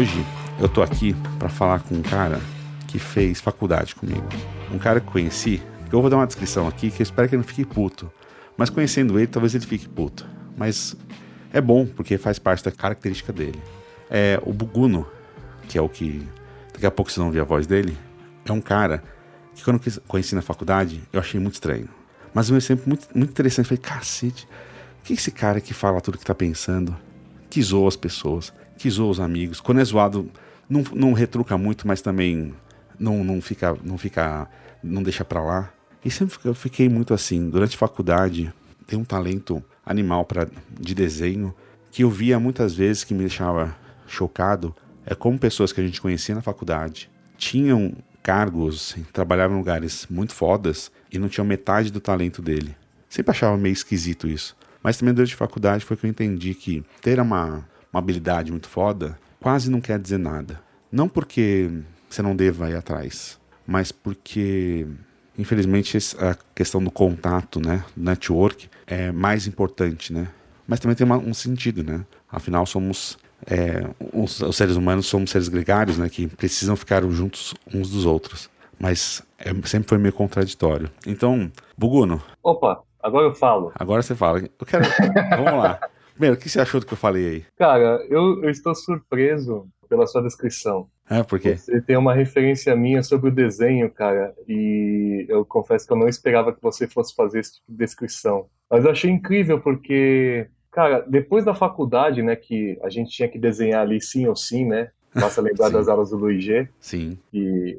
Hoje eu tô aqui para falar com um cara que fez faculdade comigo. Um cara que conheci, que eu vou dar uma descrição aqui que eu espero que ele não fique puto. Mas conhecendo ele, talvez ele fique puto. Mas é bom, porque faz parte da característica dele. É o Buguno, que é o que. Daqui a pouco vocês vão ouvir a voz dele. É um cara que quando eu conheci na faculdade, eu achei muito estranho. Mas um exemplo muito, muito interessante. Falei, cacete, o que é esse cara que fala tudo que tá pensando? Que zoa as pessoas, que zoa os amigos. Quando é zoado, não, não retruca muito, mas também não, não fica, não fica, não deixa pra lá. E sempre eu fiquei muito assim. Durante a faculdade, tem um talento animal pra, de desenho que eu via muitas vezes que me deixava chocado. É como pessoas que a gente conhecia na faculdade tinham cargos, trabalhavam em lugares muito fodas e não tinham metade do talento dele. Sempre achava meio esquisito isso. Mas também durante a faculdade foi que eu entendi que ter uma, uma habilidade muito foda quase não quer dizer nada. Não porque você não deva ir atrás, mas porque, infelizmente, a questão do contato, né, do network, é mais importante, né? Mas também tem uma, um sentido, né? Afinal, somos é, os, os, seres humanos somos seres gregários, né, que precisam ficar juntos uns dos outros. Mas é, sempre foi meio contraditório. Então, Buguno. Opa, agora eu falo. Agora você fala. Eu quero. Vamos lá. Primeiro, o que você achou do que eu falei aí? Cara, eu, eu estou surpreso pela sua descrição. É, por quê? Você tem uma referência minha sobre o desenho, cara, e eu confesso que eu não esperava que você fosse fazer esse tipo de descrição. Mas eu achei incrível porque Cara, depois da faculdade, né, que a gente tinha que desenhar ali sim ou sim, né? Basta lembrar das aulas do Luiz G. Sim. E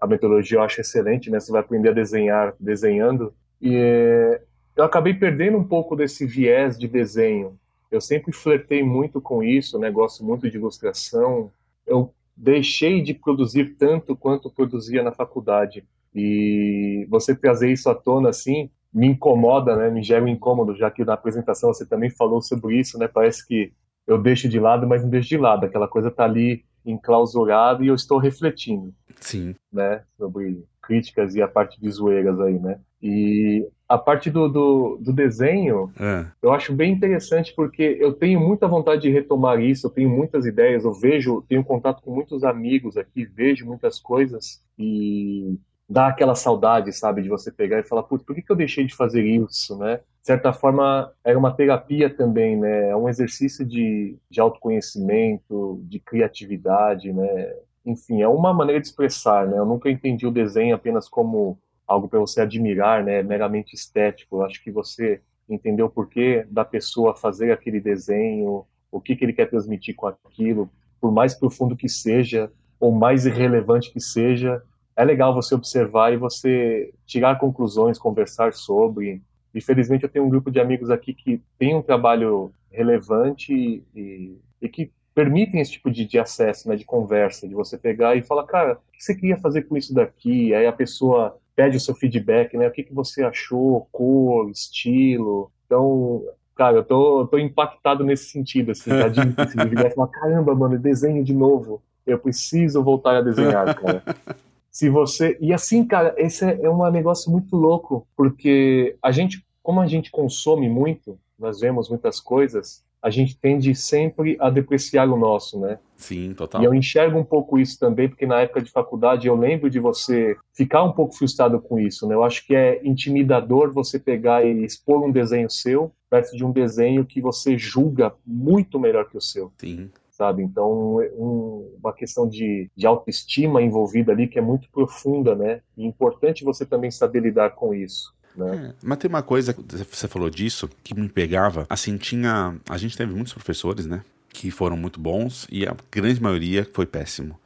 a metodologia eu acho excelente, né? Você vai aprender a desenhar desenhando. E é, eu acabei perdendo um pouco desse viés de desenho. Eu sempre flertei muito com isso, né? Gosto muito de ilustração. Eu deixei de produzir tanto quanto produzia na faculdade. E você trazer isso à tona assim, me incomoda, né? Me gera um incômodo, já que na apresentação você também falou sobre isso, né? Parece que eu deixo de lado, mas não deixo de lado. Aquela coisa tá ali enclausurada e eu estou refletindo. Sim. Né? Sobre críticas e a parte de zoeiras aí, né? E a parte do, do, do desenho, é. eu acho bem interessante porque eu tenho muita vontade de retomar isso, eu tenho muitas ideias, eu vejo, tenho contato com muitos amigos aqui, vejo muitas coisas e dá aquela saudade, sabe, de você pegar e falar, putz, por que, que eu deixei de fazer isso, né? De certa forma, era uma terapia também, né? É um exercício de, de autoconhecimento, de criatividade, né? Enfim, é uma maneira de expressar, né? Eu nunca entendi o desenho apenas como algo para você admirar, né? Meramente estético. Eu acho que você entendeu o porquê da pessoa fazer aquele desenho, o que, que ele quer transmitir com aquilo, por mais profundo que seja, ou mais irrelevante que seja, é legal você observar e você tirar conclusões, conversar sobre. Infelizmente, eu tenho um grupo de amigos aqui que tem um trabalho relevante e, e que permitem esse tipo de, de, acesso, né, de conversa, de você pegar e falar, cara, o que você queria fazer com isso daqui? Aí a pessoa pede o seu feedback, né? O que, que você achou, cor, estilo. Então, cara, eu tô, tô impactado nesse sentido, assim, tá? de, falar, caramba, mano, desenho de novo. Eu preciso voltar a desenhar, cara. Se você. E assim, cara, esse é, é um negócio muito louco, porque a gente, como a gente consome muito, nós vemos muitas coisas, a gente tende sempre a depreciar o nosso, né? Sim, total. E eu enxergo um pouco isso também, porque na época de faculdade eu lembro de você ficar um pouco frustrado com isso, né? Eu acho que é intimidador você pegar e expor um desenho seu perto de um desenho que você julga muito melhor que o seu. Sim sabe? Então, um, uma questão de, de autoestima envolvida ali que é muito profunda, né? E é importante você também saber lidar com isso. Né? É, mas tem uma coisa, você falou disso, que me pegava. Assim, tinha. A gente teve muitos professores, né? Que foram muito bons e a grande maioria foi péssimo.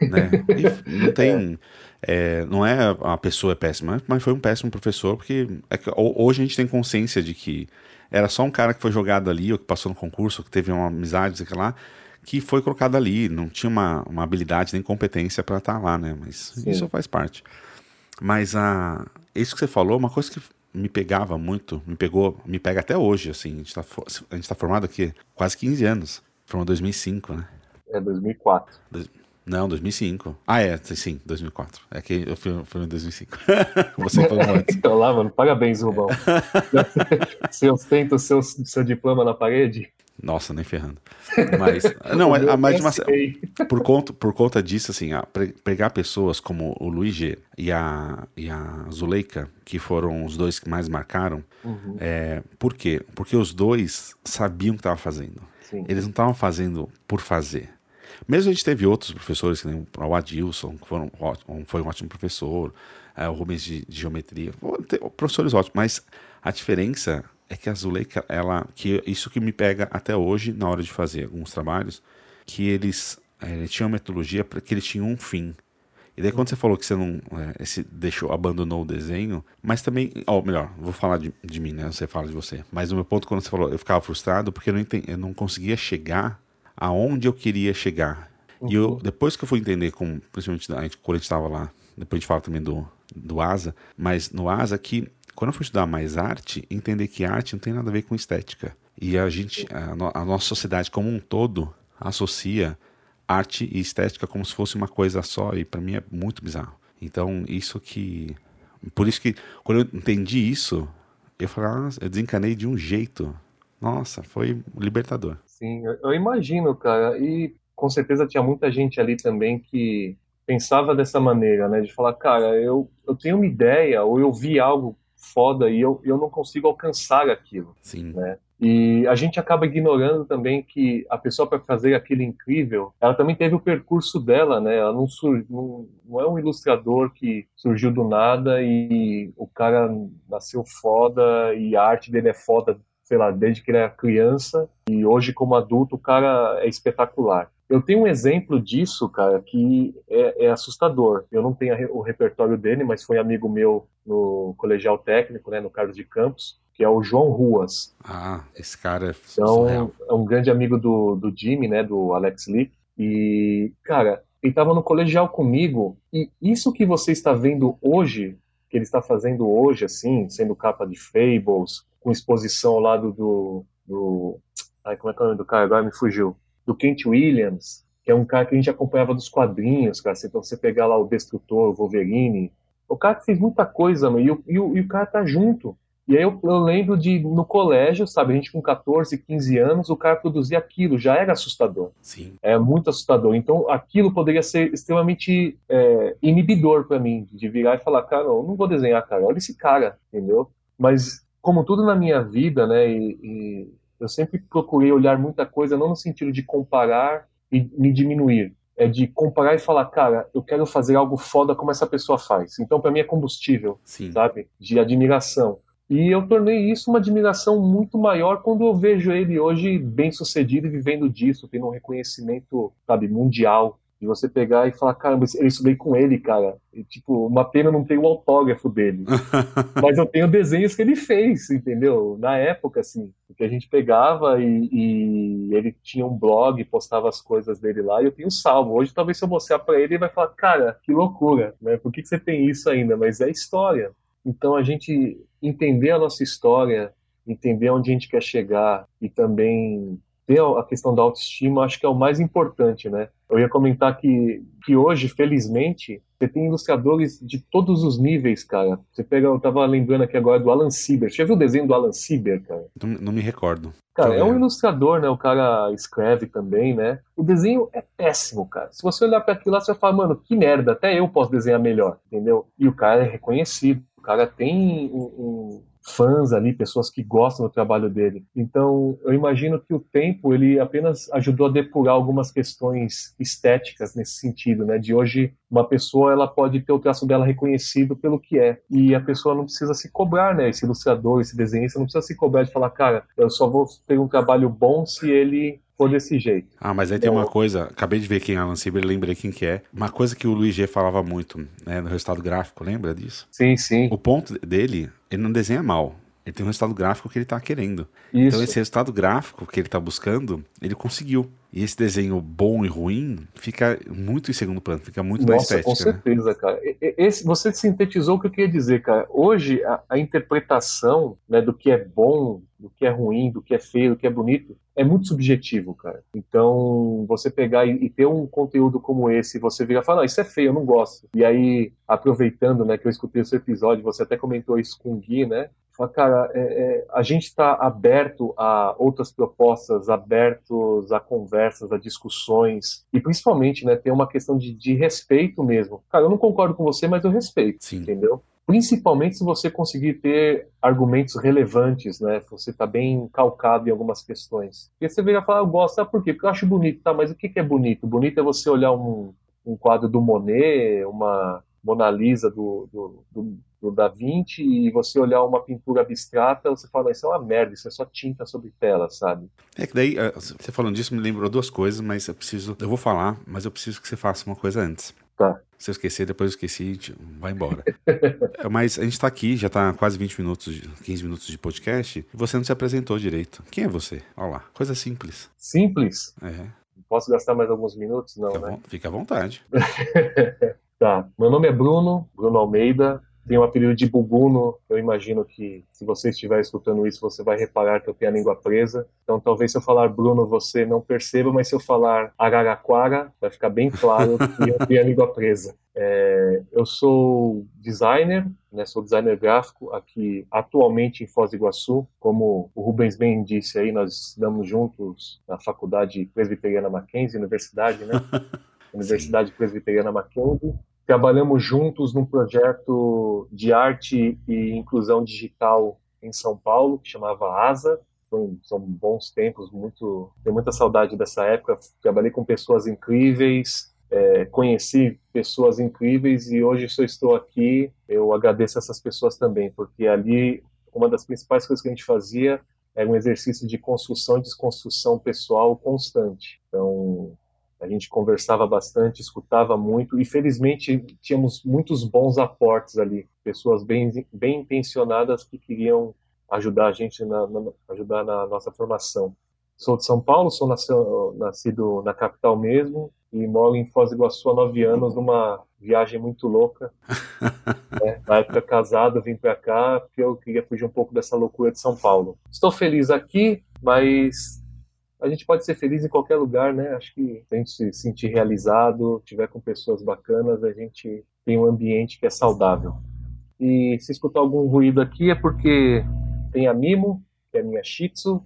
Né? não tem. É, não é a pessoa é péssima, mas foi um péssimo professor, porque é que, hoje a gente tem consciência de que era só um cara que foi jogado ali, ou que passou no concurso, que teve uma amizade, sei lá, que foi colocado ali, não tinha uma, uma habilidade nem competência para estar tá lá, né? Mas Sim. isso faz parte. Mas a, isso que você falou, uma coisa que me pegava muito, me pegou, me pega até hoje, assim, a gente tá, a gente tá formado aqui quase 15 anos, formou 2005, né? É, 2004. Não, 2005. Ah, é, sim, 2004. É que eu fui, fui em 2005. Você falou antes. então lá, mano, parabéns, Rubão. Você ostenta o seu, seu diploma na parede? Nossa, nem ferrando. Mas, não, é, mas uma, por, conta, por conta disso, assim, a, pegar pessoas como o Luiz G e a, e a Zuleika, que foram os dois que mais marcaram, uhum. é, por quê? Porque os dois sabiam o que estavam fazendo. Sim. Eles não estavam fazendo por fazer. Mesmo a gente teve outros professores, que nem o Adilson, que foram, foi um ótimo professor, é, o Rubens de, de Geometria, professores ótimos, mas a diferença é que a Zuleika, ela, que isso que me pega até hoje na hora de fazer alguns trabalhos, que eles é, tinham uma metodologia para que eles tinham um fim. E daí quando você falou que você não é, esse, deixou, abandonou o desenho, mas também, ou melhor, vou falar de, de mim, né? Você fala de você. Mas o meu ponto quando você falou, eu ficava frustrado porque eu não, entendi, eu não conseguia chegar aonde eu queria chegar. Uhum. E eu, uhum. depois que eu fui entender, com, principalmente a gente, quando a gente estava lá, depois a gente fala também do, do ASA, mas no ASA que, quando eu fui estudar mais arte, entender que arte não tem nada a ver com estética. E a gente, a, no, a nossa sociedade como um todo, associa arte e estética como se fosse uma coisa só, e para mim é muito bizarro. Então, isso que. Por isso que, quando eu entendi isso, eu falei, ah, eu desencanei de um jeito. Nossa, foi libertador. Sim, eu imagino, cara. E com certeza tinha muita gente ali também que pensava dessa maneira, né? De falar, cara, eu, eu tenho uma ideia, ou eu vi algo foda e eu, eu não consigo alcançar aquilo. Sim. Né? E a gente acaba ignorando também que a pessoa para fazer aquilo incrível, ela também teve o percurso dela, né? Ela não, sur... não, não é um ilustrador que surgiu do nada e o cara nasceu foda e a arte dele é foda sei lá, desde que ele era criança e hoje como adulto o cara é espetacular. Eu tenho um exemplo disso, cara, que é, é assustador. Eu não tenho o repertório dele, mas foi amigo meu no colegial técnico, né, no Carlos de Campos, que é o João Ruas. Ah, esse cara é então, é um grande amigo do, do Jimmy, né, do Alex Lee. E, cara, ele estava no colegial comigo e isso que você está vendo hoje, que ele está fazendo hoje, assim, sendo capa de Fables, com exposição ao lado do, do ai, como é que é o nome do cara? Agora me fugiu. Do Kent Williams, que é um cara que a gente acompanhava dos quadrinhos, cara. Então você pegar lá o Destrutor, o Wolverine. O cara que fez muita coisa, mano, e, o, e, o, e o cara tá junto. E aí eu, eu, lembro de, no colégio, sabe, a gente com 14, 15 anos, o cara produzia aquilo, já era assustador. Sim. É muito assustador. Então aquilo poderia ser extremamente é, inibidor para mim, de virar e falar, cara, eu não vou desenhar, cara, olha esse cara, entendeu? Mas como tudo na minha vida, né, e, e eu sempre procurei olhar muita coisa não no sentido de comparar e me diminuir, é de comparar e falar, cara, eu quero fazer algo foda como essa pessoa faz. Então, para mim é combustível, Sim. sabe? De admiração. E eu tornei isso uma admiração muito maior quando eu vejo ele hoje bem sucedido e vivendo disso, tendo um reconhecimento, sabe, mundial de você pegar e falar, caramba, eu estudei com ele, cara. E, tipo, uma pena não ter o autógrafo dele. Mas eu tenho desenhos que ele fez, entendeu? Na época, assim, que a gente pegava e, e, ele tinha um blog, postava as coisas dele lá e eu tenho salvo. Hoje, talvez se eu mostrar para ele, ele vai falar, cara, que loucura, né? Por que, que você tem isso ainda? Mas é história. Então, a gente entender a nossa história, entender onde a gente quer chegar e também ter a questão da autoestima, acho que é o mais importante, né? Eu ia comentar que, que hoje, felizmente, você tem ilustradores de todos os níveis, cara. Você pega, eu tava lembrando aqui agora do Alan Sieber. Você já viu o desenho do Alan Sieber, cara? Não, não me recordo. Cara, é um ilustrador, né? O cara escreve também, né? O desenho é péssimo, cara. Se você olhar para aquilo lá, você vai falar, mano, que merda, até eu posso desenhar melhor, entendeu? E o cara é reconhecido. O cara tem um, um fãs ali, pessoas que gostam do trabalho dele. Então, eu imagino que o tempo ele apenas ajudou a depurar algumas questões estéticas nesse sentido, né? De hoje uma pessoa ela pode ter o traço dela reconhecido pelo que é e a pessoa não precisa se cobrar, né? Esse ilustrador, esse desenhista não precisa se cobrar de falar, cara, eu só vou ter um trabalho bom se ele for desse jeito. Ah, mas aí tem uma coisa, acabei de ver quem é Alan Sieber, lembrei quem que é. Uma coisa que o Luiz G falava muito, né, no resultado gráfico, lembra disso? Sim, sim. O ponto dele, ele não desenha mal. Ele tem um resultado gráfico que ele está querendo. Isso. Então esse resultado gráfico que ele está buscando, ele conseguiu. E esse desenho bom e ruim fica muito em segundo plano, fica muito Nossa, na estética. Com né? certeza, né? cara. Esse, você sintetizou o que eu queria dizer, cara. Hoje, a, a, interpretação né, do que é bom, do que é ruim, do que é feio, do que é bonito, é muito subjetivo, cara. Então, você pegar e, e ter um conteúdo como esse, você virar e falar, isso é feio, eu não gosto. E aí, aproveitando, né, que eu escutei o seu episódio, você até comentou isso com o Gui, né? Fala, cara, é, é, a gente está aberto a outras propostas, abertos a conversas, a discussões, e principalmente, né, ter uma questão de, de respeito mesmo. Cara, eu não concordo com você, mas eu respeito, Sim. entendeu? Principalmente se você conseguir ter argumentos relevantes, né? Você está bem calcado em algumas questões. Porque você vem falar, eu gosto, sabe por quê? Porque eu acho bonito, tá? Mas o que, que é bonito? Bonito é você olhar um, um quadro do Monet, uma Mona Lisa do, do, do do Da Vinci e você olhar uma pintura abstrata, você fala, isso é uma merda, isso é só tinta sobre tela, sabe? É que daí, eh, você falando disso me lembrou duas coisas, mas eu preciso, eu vou falar, mas eu preciso que você faça uma coisa antes. Tá. Se eu esquecer, depois eu esqueci, vai embora. É, mas a gente tá aqui, já tá quase 20 minutos, 15 minutos de podcast, e você não se apresentou direito. Quem é você? Olha lá, coisa simples. Simples? É. Posso gastar mais alguns minutos? Não, fica né? Fica à vontade. tá. Meu nome é Bruno, Bruno Almeida tem o apelido de Buguno. Eu imagino que, se você estiver escutando isso, você vai reparar que eu tenho a língua presa. Então, talvez se eu falar Bruno, você não perceba, mas se eu falar Araraquara, vai ficar bem claro que eu tenho a língua presa. É, eu sou designer, né, sou designer gráfico aqui atualmente em Foz do Iguaçu. Como o Rubens bem disse aí, nós estudamos juntos na Faculdade Presbiteriana Mackenzie, Universidade, né? Universidade Presbiteriana Mackenzie. Trabalhamos juntos num projeto de arte e inclusão digital em São Paulo, que chamava ASA. Foi, são bons tempos, muito, tenho muita saudade dessa época. Trabalhei com pessoas incríveis, é, conheci pessoas incríveis e hoje, se eu estou aqui, eu agradeço essas pessoas também, porque ali uma das principais coisas que a gente fazia era um exercício de construção e desconstrução pessoal constante. Então, a gente conversava bastante, escutava muito e felizmente tínhamos muitos bons aportes ali, pessoas bem, bem intencionadas que queriam ajudar a gente na, na ajudar na nossa formação. Sou de São Paulo, sou nascido, nascido na capital mesmo e moro em Foz do Iguaçu há nove anos numa viagem muito louca. né? Na época casado, vim para cá porque eu queria fugir um pouco dessa loucura de São Paulo. Estou feliz aqui, mas a gente pode ser feliz em qualquer lugar, né? Acho que se a gente se sentir realizado, tiver com pessoas bacanas, a gente tem um ambiente que é saudável. E se escutar algum ruído aqui é porque tem a Mimo, que é a minha Shih Tzu,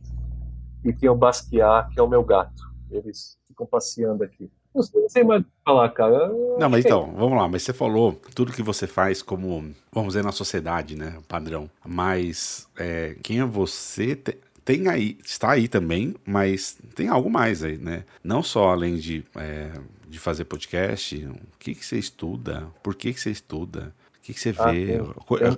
e tem o Basquiat, que é o meu gato. Eles ficam passeando aqui. Não sei mais o que falar, cara. não, mas então, vamos lá. Mas você falou tudo que você faz como, vamos dizer, na sociedade, né? Padrão. Mas é, quem é você? Te tem aí, está aí também, mas tem algo mais aí, né? Não só além de, é, de fazer podcast, o que, que você estuda, por que, que você estuda, o que, que você ah, vê.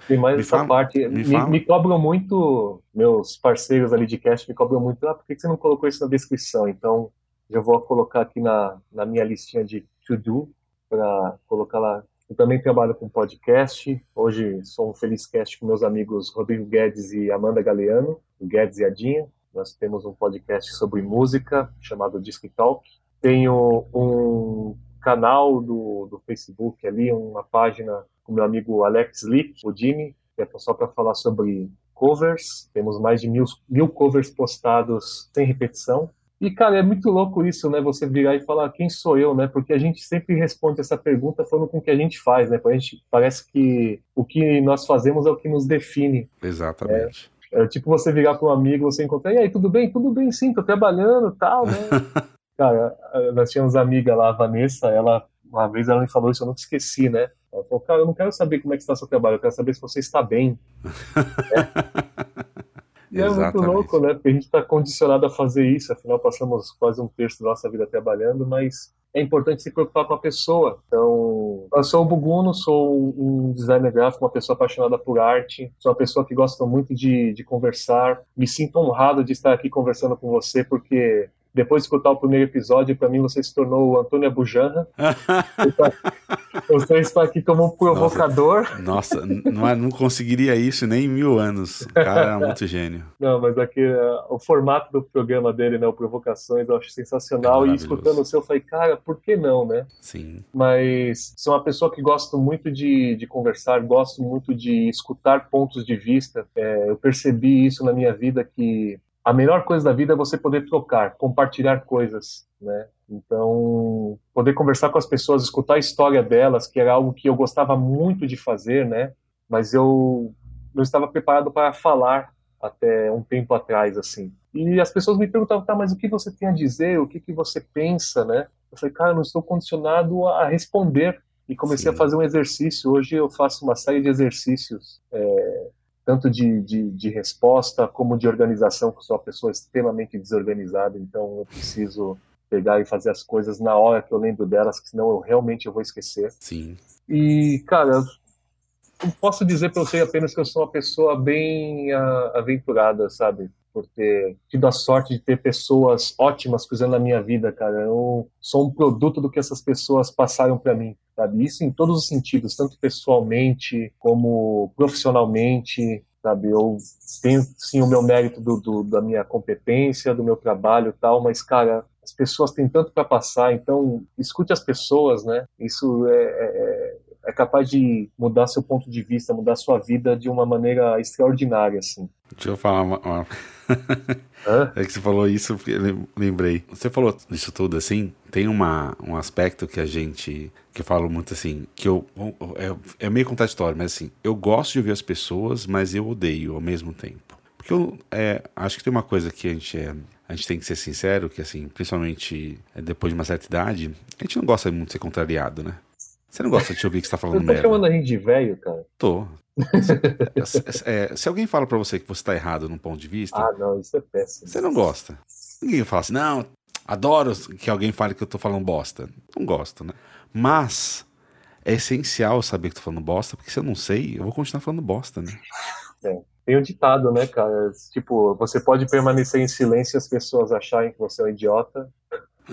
Tem, mais me essa fala, parte. Me, me, me, cobram muito, meus parceiros ali de cast me cobram muito, ah, por que, que você não colocou isso na descrição? Então, já vou colocar aqui na, na minha listinha de to-do, para colocar lá eu também trabalho com podcast. Hoje sou um Feliz Cast com meus amigos Rodrigo Guedes e Amanda Galeano, Guedes e Adinha. Nós temos um podcast sobre música chamado Disc Talk. Tenho um canal do, do Facebook ali, uma página com meu amigo Alex Lee, o Jimmy, que é só para falar sobre covers. Temos mais de mil, mil covers postados sem repetição. E, cara, é muito louco isso, né? Você virar e falar quem sou eu, né? Porque a gente sempre responde essa pergunta falando com o que a gente faz, né? A gente parece que o que nós fazemos é o que nos define. Exatamente. É, é tipo você virar para um amigo, você encontrar, e aí, tudo bem? Tudo bem, sim, tô trabalhando tal, né? cara, nós tínhamos amiga lá, a Vanessa, ela, uma vez ela me falou isso, eu nunca esqueci, né? Ela falou, cara, eu não quero saber como é que está seu trabalho, eu quero saber se você está bem. é. E é muito louco, né? Porque a gente está condicionado a fazer isso, afinal passamos quase um terço da nossa vida trabalhando, mas é importante se preocupar com a pessoa. Então, eu sou o Buguno, sou um designer gráfico, uma pessoa apaixonada por arte, sou uma pessoa que gosta muito de, de conversar. Me sinto honrado de estar aqui conversando com você, porque depois de escutar o primeiro episódio, para mim você se tornou o Antônio Abujanra. você está aqui como um provocador. Nossa, nossa não, não conseguiria isso nem em mil anos. O cara é muito gênio. Não, mas aqui uh, o formato do programa dele, né, o Provocações, eu acho sensacional. É e escutando o seu, eu falei, cara, por que não, né? Sim. Mas sou uma pessoa que gosto muito de, de conversar, gosto muito de escutar pontos de vista. É, eu percebi isso na minha vida que a melhor coisa da vida é você poder trocar, compartilhar coisas, né? Então, poder conversar com as pessoas, escutar a história delas, que era algo que eu gostava muito de fazer, né? Mas eu não estava preparado para falar até um tempo atrás, assim. E as pessoas me perguntavam, tá, mas o que você tem a dizer? O que, que você pensa, né? Eu falei, cara, eu não estou condicionado a responder. E comecei Sim. a fazer um exercício. Hoje eu faço uma série de exercícios é, tanto de, de, de, resposta como de organização, que sou uma pessoa extremamente desorganizada, então eu preciso pegar e fazer as coisas na hora que eu lembro delas, senão eu realmente eu vou esquecer. Sim. E, cara, eu posso dizer para você apenas que eu sou uma pessoa bem uh, aventurada, sabe? Por ter tido a sorte de ter pessoas ótimas cruzando a minha vida, cara. Eu sou um produto do que essas pessoas passaram para mim sabe? Isso em todos os sentidos, tanto pessoalmente como profissionalmente, sabe? Eu tenho sim o meu mérito do, do, da minha competência, do meu trabalho e tal, mas, cara, as pessoas têm tanto para passar, então escute as pessoas, né? Isso é, é, é, capaz de mudar seu ponto de vista, mudar sua vida de uma maneira extraordinária, assim. Deixa eu falar uma... uma... é que você falou isso, eu lembrei. Você falou isso tudo assim, tem uma, um aspecto que a gente, que eu falo muito assim, que eu, é, é meio contraditório, mas assim, eu gosto de ouvir as pessoas, mas eu odeio ao mesmo tempo. Porque eu é, acho que tem uma coisa que a gente é, a gente tem que ser sincero, que assim, principalmente é, depois de uma certa idade, a gente não gosta muito de ser contrariado, né? Você não gosta de ouvir que você tá falando merda. Você tá chamando a gente de velho, cara? Tô. Se, é, se alguém fala para você que você tá errado num ponto de vista. Ah, não, isso é péssimo. Você não gosta. Ninguém fala assim, não, adoro que alguém fale que eu tô falando bosta. Não gosto, né? Mas é essencial saber que tô falando bosta, porque se eu não sei, eu vou continuar falando bosta, né? É. Tem um ditado, né, cara? Tipo, você pode permanecer em silêncio e as pessoas acharem que você é um idiota,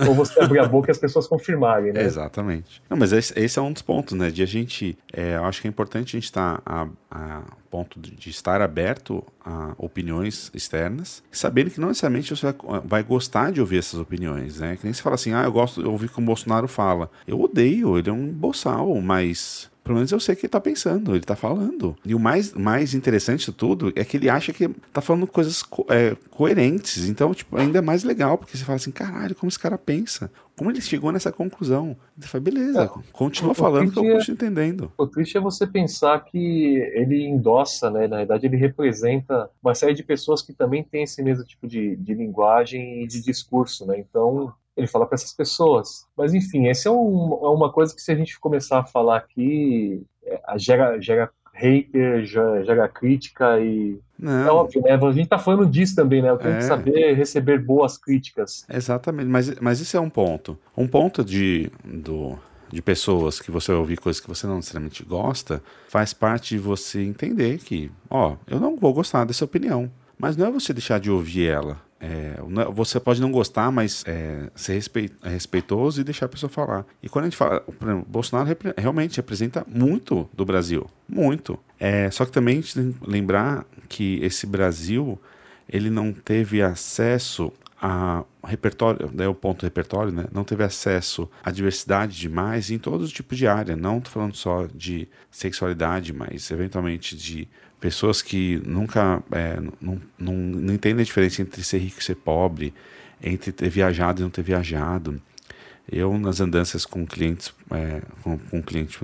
ou você abrir a boca e as pessoas confirmarem, né? Exatamente. Não, mas esse, esse, é um dos pontos, né? De a gente. É, eu acho que é importante a gente estar a, a ponto de estar aberto a opiniões externas, sabendo que não necessariamente você vai gostar de ouvir essas opiniões, né? Que nem se fala assim, ah, eu gosto de ouvir como o Bolsonaro fala. Eu odeio, ele é um boçal, mas pelo menos eu sei o que ele tá pensando, ele tá falando. E o mais, mais interessante de tudo é que ele acha que tá falando coisas co é, coerentes. Então, tipo, ainda é mais legal, porque você fala assim, caralho, como esse cara pensa? Como ele chegou nessa conclusão? Ele fala, beleza, é, continua falando que eu continuo entendendo. O triste é você pensar que ele endossa, né? Na verdade, ele representa uma série de pessoas que também têm esse mesmo tipo de, de linguagem e de discurso, né? Então, ele fala para essas pessoas. Mas enfim, essa é, um, é, uma coisa que se a gente começar a falar aqui, é, gera, gera hater, gera, crítica e. Não. É óbvio, né? A gente tá falando disso também, né? Eu tenho é. que saber receber boas críticas. Exatamente, mas, mas isso é um ponto. Um ponto de, do, de pessoas que você ouvir coisas que você não necessariamente gosta, faz parte de você entender que, ó, eu não vou gostar dessa opinião. Mas não é você deixar de ouvir ela. É, você pode não gostar, mas é, ser é respeitoso e deixar a pessoa falar. E quando a gente fala, exemplo, Bolsonaro rep realmente representa muito do Brasil, muito. É, só que também a gente tem que lembrar que esse Brasil ele não teve acesso a repertório, daí o ponto repertório, né? Não teve acesso à diversidade demais em todos os tipos de área. Não estou falando só de sexualidade, mas eventualmente de pessoas que nunca é, não, não, não entendem a diferença entre ser rico e ser pobre, entre ter viajado e não ter viajado. Eu, nas andanças com clientes, é, com, com clientes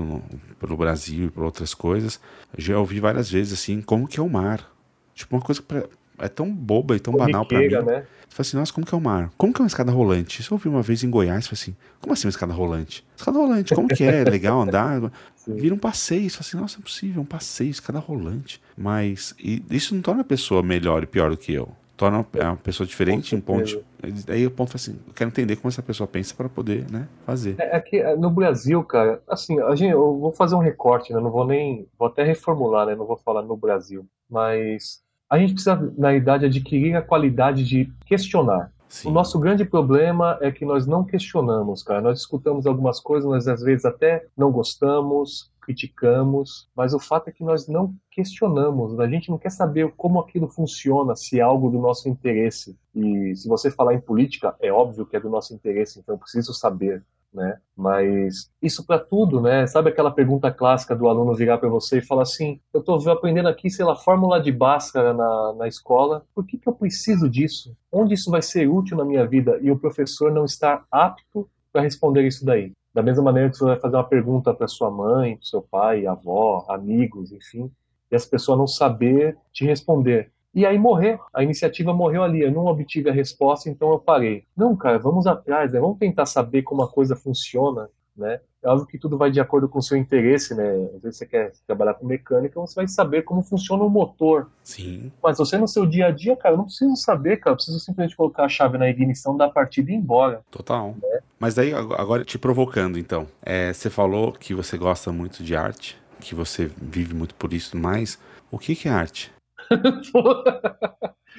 pelo, Brasil e por outras coisas, já ouvi várias vezes assim, como que é o mar? Tipo, uma coisa pra, é tão boba e tão banal para mim. Né? Você fala assim, nossa, como que é o mar? Como que é uma escada rolante? Isso eu ouvi uma vez em Goiás, falei assim, como assim uma escada rolante? Escada rolante, como que é? Legal andar? Vira um passeio, você fala assim, nossa, é possível, é um passeio, escada rolante. Mas isso não torna a pessoa melhor e pior do que eu. Torna uma pessoa diferente em ponto. Aí o ponto assim, eu quero entender como essa pessoa pensa para poder, né, fazer. É, é que é, no Brasil, cara, assim, a gente, eu vou fazer um recorte, né? Não vou nem, vou até reformular, né? Não vou falar no Brasil, mas a gente precisa, na idade, adquirir a qualidade de questionar. Sim. O nosso grande problema é que nós não questionamos, cara. Nós escutamos algumas coisas, nós às vezes até não gostamos, criticamos, mas o fato é que nós não questionamos, a gente não quer saber como aquilo funciona, se é algo do nosso interesse. E se você falar em política, é óbvio que é do nosso interesse, então preciso saber né? Mas isso para tudo, né? Sabe aquela pergunta clássica do aluno virar para você e falar assim: eu estou aprendendo aqui, sei lá, fórmula de Bhaskara na, na escola, por que, que eu preciso disso? Onde isso vai ser útil na minha vida? E o professor não está apto para responder isso daí. Da mesma maneira que você vai fazer uma pergunta para sua mãe, para seu pai, avó, amigos, enfim, e as pessoas não saber te responder e aí morrer. A iniciativa morreu ali. Eu não obtive a resposta, então eu parei. Não, cara, vamos atrás, né? Vamos tentar saber como a coisa funciona, né? É óbvio que tudo vai de acordo com o seu interesse, né? Às vezes você quer trabalhar com mecânica, você vai saber como funciona o motor. Sim. Mas você no seu dia a dia, cara, eu não preciso saber, cara. Eu preciso simplesmente colocar a chave na ignição da partida e ir embora. Total. Né? Mas daí, agora te provocando, então. É, você falou que você gosta muito de arte, que você vive muito por isso, mas o que, que é arte?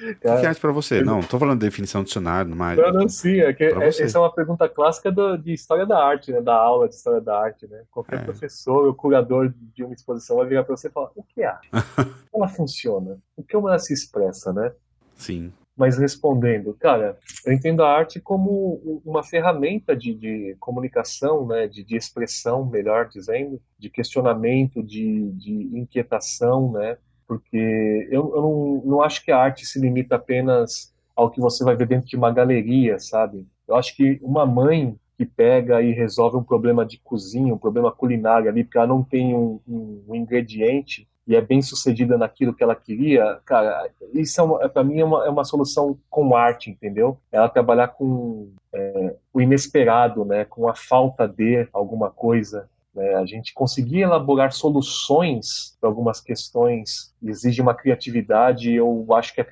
O que é para você? Não, não tô falando de definição do dicionário, mas. Não, não, sim. É que é, essa é uma pergunta clássica do, de história da arte, né? Da aula de história da arte, né? Qualquer é. professor ou curador de uma exposição vai virar para você e falar: o que é arte? Como ela funciona? O que ela se expressa, né? Sim. Mas respondendo, cara, eu entendo a arte como uma ferramenta de, de comunicação, né, de, de, expressão, melhor dizendo, de questionamento, de, de inquietação, né, porque eu, eu não, não acho que a arte se limita apenas ao que você vai ver dentro de uma galeria, sabe? Eu acho que uma mãe que pega e resolve um problema de cozinha, um problema culinário ali, porque ela não tem um, um, um ingrediente e é bem sucedida naquilo que ela queria, cara, isso é, é para mim é uma, é uma solução com arte, entendeu? Ela trabalhar com é, o inesperado, né, com a falta de alguma coisa, né? A gente conseguir elaborar soluções para algumas questões exige uma criatividade. Eu acho que a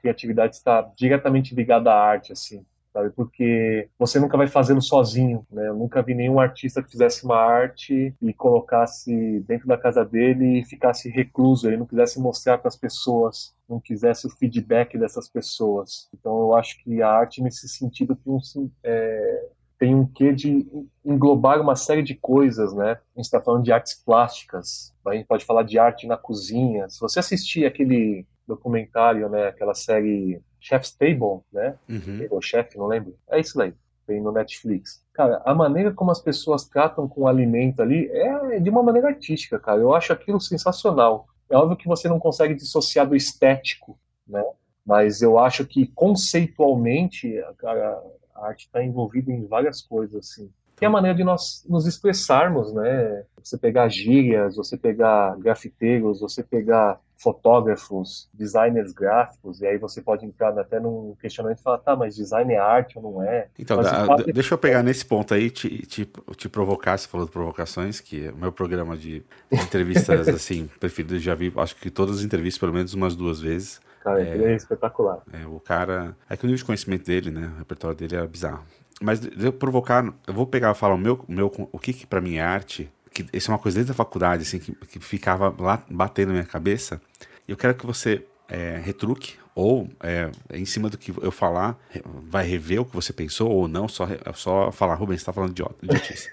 criatividade está diretamente ligada à arte, assim. Sabe? Porque você nunca vai fazendo sozinho, né? Eu nunca vi nenhum artista que fizesse uma arte e colocasse dentro da casa dele e ficasse recluso, ele não quisesse mostrar para as pessoas, não quisesse o feedback dessas pessoas. Então eu acho que a arte nesse sentido tem um, é, tem um quê de englobar uma série de coisas, né? A gente está falando de artes plásticas, a gente pode falar de arte na cozinha. Se você assistir aquele documentário, né, aquela série Chef's Table, né? Uhum. Ou Chef, não lembro. É isso aí, tem no Netflix. Cara, a maneira como as pessoas tratam com o alimento ali é de uma maneira artística, cara. Eu acho aquilo sensacional. É óbvio que você não consegue dissociar do estético, né? Mas eu acho que conceitualmente, cara, a arte está envolvida em várias coisas, assim. Que é a maneira de nós nos expressarmos, né? Você pegar gírias, você pegar grafiteiros, você pegar fotógrafos, designers gráficos, e aí você pode entrar até num questionamento e falar, tá, mas design é arte ou não é? Então, é deixa eu pegar nesse ponto aí, te, te, te provocar, você falou de provocações, que é o meu programa de entrevistas, assim, preferido, já vi, acho que todas as entrevistas, pelo menos umas duas vezes. Cara, é, ele é espetacular. É, o cara. É que o nível de conhecimento dele, né? O repertório dele é bizarro. Mas eu provocar, eu vou pegar e falar o meu, meu, o que, que para mim é arte, que isso é uma coisa desde a faculdade, assim, que, que ficava lá batendo na minha cabeça. Eu quero que você é, retruque, ou é, em cima do que eu falar, vai rever o que você pensou, ou não, só, só falar, Rubens, você tá falando idiota, idiotice.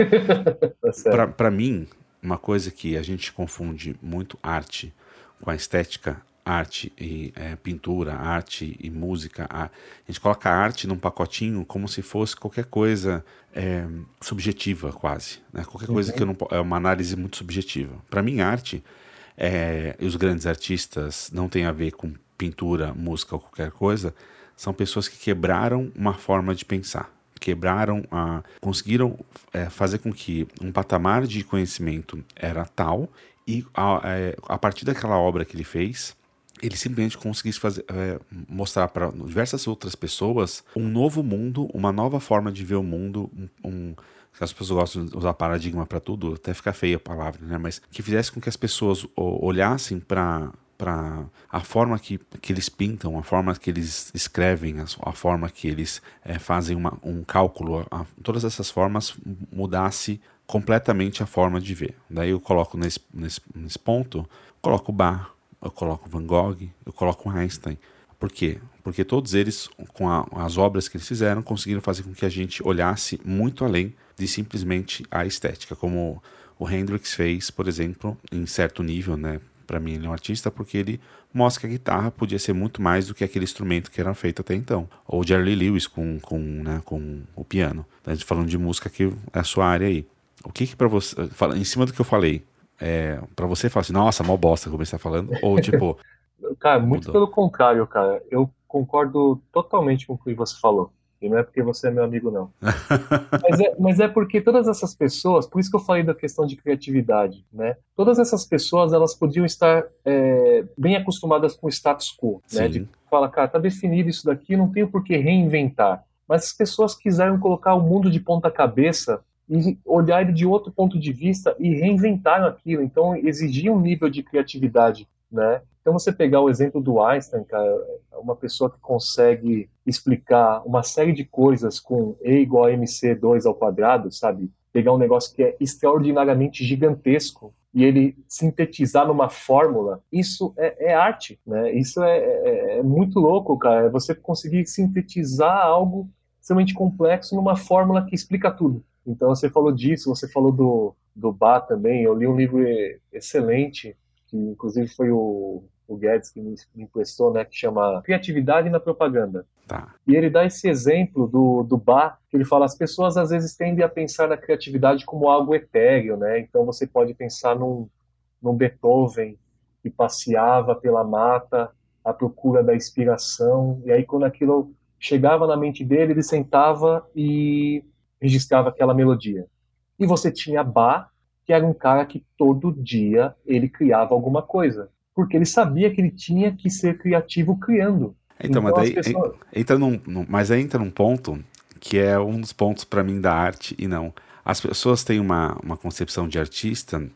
tá para mim, uma coisa que a gente confunde muito arte com a estética arte e é, pintura, arte e música. A, gente coloca a arte num pacotinho como se fosse qualquer coisa é, subjetiva, quase. Né? Qualquer uhum. coisa que eu não, é uma análise muito subjetiva. Para mim, arte é, e os grandes artistas não tem a ver com pintura, música ou qualquer coisa. São pessoas que quebraram uma forma de pensar quebraram, a, conseguiram é, fazer com que um patamar de conhecimento era tal e a, é, a partir daquela obra que ele fez, ele simplesmente conseguisse fazer, é, mostrar para diversas outras pessoas um novo mundo, uma nova forma de ver o mundo, um, um as pessoas gostam de usar paradigma para tudo, até fica feia a palavra, né? Mas que fizesse com que as pessoas olhassem para para a forma que, que eles pintam, a forma que eles escrevem, a, a forma que eles é, fazem uma, um cálculo, a, todas essas formas mudasse completamente a forma de ver. Daí eu coloco nesse, nesse, nesse ponto, coloco o Bar, eu coloco Van Gogh, eu coloco Einstein. Por quê? Porque todos eles, com a, as obras que eles fizeram, conseguiram fazer com que a gente olhasse muito além de simplesmente a estética, como o Hendrix fez, por exemplo, em certo nível, né? Para mim, ele é um artista porque ele mostra que a guitarra podia ser muito mais do que aquele instrumento que era feito até então. Ou Jerry Lewis com, com, né, com o piano. Então, a gente falando de música que é a sua área aí. O que que para você, em cima do que eu falei, é, para você falar assim, nossa, mal bosta como você tá falando, ou tipo... cara, muito mudou. pelo contrário, cara. Eu concordo totalmente com o que você falou. E não é porque você é meu amigo, não. mas, é, mas é porque todas essas pessoas, por isso que eu falei da questão de criatividade, né? Todas essas pessoas, elas podiam estar é, bem acostumadas com o status quo, né? Sim. né? De falar, cara, tá definido isso daqui, não tenho por que reinventar. Mas as pessoas quiseram colocar o mundo de ponta cabeça e olhar ele de outro ponto de vista e reinventaram aquilo. Então exigia um nível de criatividade, né? Então você pegar o exemplo do Einstein, cara, uma pessoa que consegue explicar uma série de coisas com E igual a mc2 ao quadrado, sabe? Pegar um negócio que é extraordinariamente gigantesco e ele sintetizar numa fórmula, isso é, é arte, né? Isso é, é, é, muito louco, cara. É você conseguir sintetizar algo extremamente complexo numa fórmula que explica tudo. Então você falou disso, você falou do, do Bach também. Eu li um livro excelente, que inclusive foi o o Guedes que me, me emprestou, né, que chama Criatividade na Propaganda. Tá. E ele dá esse exemplo do, do bar, que ele fala, as pessoas às vezes tendem a pensar na criatividade como algo etéreo, né? Então você pode pensar num, num Beethoven que passeava pela mata à procura da inspiração, e aí quando aquilo chegava na mente dele, ele sentava e registrava aquela melodia. E você tinha Bach, que era um cara que todo dia ele criava alguma coisa porque ele sabia que ele tinha que ser criativo criando. Então, então mas daí pessoas... entra num, mas aí entra num ponto que é um dos pontos para mim da arte e não. As pessoas têm uma, uma concepção de artista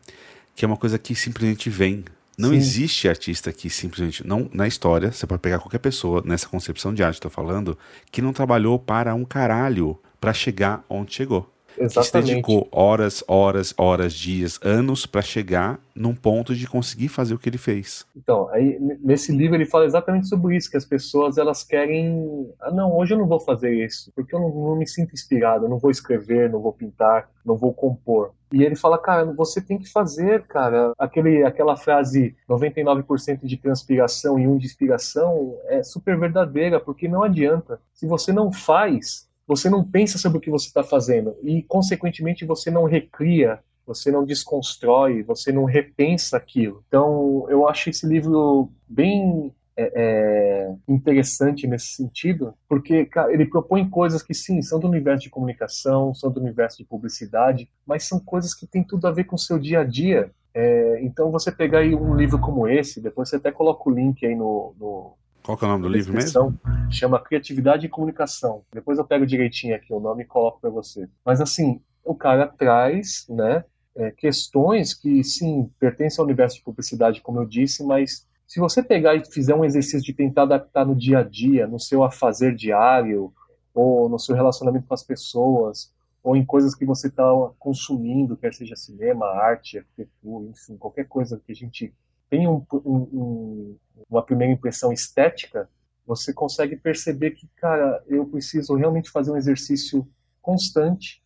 que é uma coisa que simplesmente vem. Não Sim. existe artista que simplesmente não na história, você pode pegar qualquer pessoa nessa concepção de arte, estou falando, que não trabalhou para um caralho para chegar onde chegou. Exatamente. que se dedicou horas, horas, horas, dias, anos para chegar num ponto de conseguir fazer o que ele fez. Então, aí nesse livro ele fala exatamente sobre isso, que as pessoas elas querem, ah, não, hoje eu não vou fazer isso, porque eu não, não me sinto inspirado, eu não vou escrever, não vou pintar, não vou compor. E ele fala, cara, você tem que fazer, cara. Aquele, aquela frase 99% de transpiração e 1 de inspiração é super verdadeira, porque não adianta. Se você não faz, você não pensa sobre o que você está fazendo e, consequentemente, você não recria, você não desconstrói, você não repensa aquilo. Então, eu acho esse livro bem é, é, interessante nesse sentido, porque cara, ele propõe coisas que, sim, são do universo de comunicação, são do universo de publicidade, mas são coisas que têm tudo a ver com o seu dia a dia. É, então, você pegar aí um livro como esse, depois você até coloca o link aí no, no qual é o nome do livro mesmo? Chama Criatividade e Comunicação. Depois eu pego direitinho aqui o nome e coloco para você. Mas assim, o cara traz, né, é, questões que sim pertencem ao universo de publicidade, como eu disse, mas se você pegar e fizer um exercício de tentar adaptar no dia a dia, no seu afazer diário, ou no seu relacionamento com as pessoas, ou em coisas que você está consumindo, quer seja cinema, arte, arquitetura, enfim, qualquer coisa que a gente tem um, um, uma primeira impressão estética, você consegue perceber que, cara, eu preciso realmente fazer um exercício constante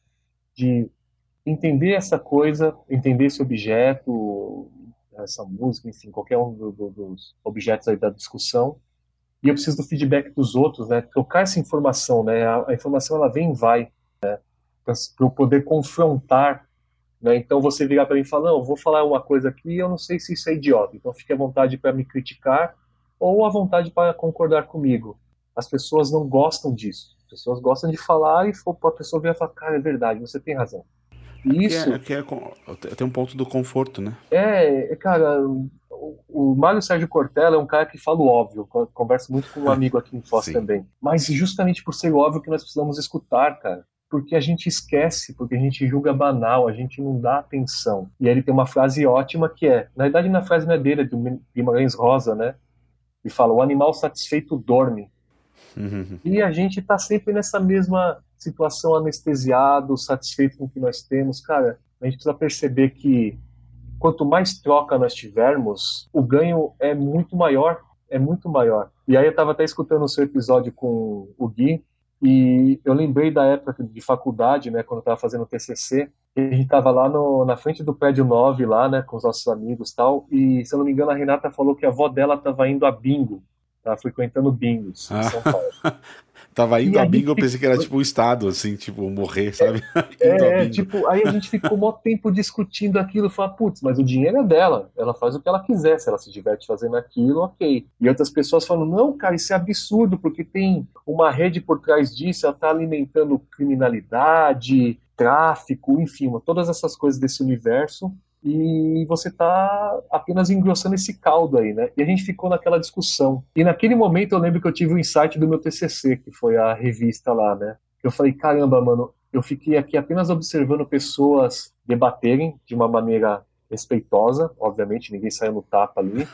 de entender essa coisa, entender esse objeto, essa música, enfim, qualquer um do, do, dos objetos aí da discussão. E eu preciso do feedback dos outros, né? Trocar essa informação, né? A, a informação ela vem e vai, né? Para eu poder confrontar né? Então você virar para mim e falar, não, vou falar uma coisa aqui eu não sei se isso é idiota, então fique à vontade para me criticar ou à vontade para concordar comigo. As pessoas não gostam disso. As pessoas gostam de falar e a pessoa vir e falar, cara, é verdade, você tem razão. E isso... É, que é, é, tem um ponto do conforto, né? É, cara, o, o Mário Sérgio Cortella é um cara que fala o óbvio, converso muito com um amigo aqui em Foz também. Mas justamente por ser óbvio que nós precisamos escutar, cara porque a gente esquece, porque a gente julga banal, a gente não dá atenção. E aí ele tem uma frase ótima que é, na verdade na frase não é dele, é do Guimarães Rosa, né? E fala, o animal satisfeito dorme. Uhum. E a gente tá sempre nessa mesma situação anestesiado, satisfeito com o que nós temos. Cara, a gente precisa perceber que quanto mais troca nós tivermos, o ganho é muito maior é muito maior. E aí eu estava até escutando o seu episódio com o Gui, e eu lembrei da época de faculdade, né, quando eu estava fazendo o TCC, a gente estava lá no, na frente do prédio 9, lá, né, com os nossos amigos e tal, e se eu não me engano a Renata falou que a avó dela estava indo a bingo, tá frequentando bingos ah. em São Paulo. Tava indo a bingo, eu pensei que era tipo um estado, assim, tipo, morrer, sabe? É, é tipo, aí a gente ficou mó tempo discutindo aquilo, falar, putz, mas o dinheiro é dela, ela faz o que ela quiser, se ela se diverte fazendo aquilo, ok. E outras pessoas falam, não, cara, isso é absurdo, porque tem uma rede por trás disso, ela tá alimentando criminalidade, tráfico, enfim, todas essas coisas desse universo e você está apenas engrossando esse caldo aí, né? E a gente ficou naquela discussão. E naquele momento eu lembro que eu tive o um insight do meu TCC, que foi a revista lá, né? Eu falei, caramba, mano, eu fiquei aqui apenas observando pessoas debaterem de uma maneira respeitosa, obviamente, ninguém saiu no tapa ali.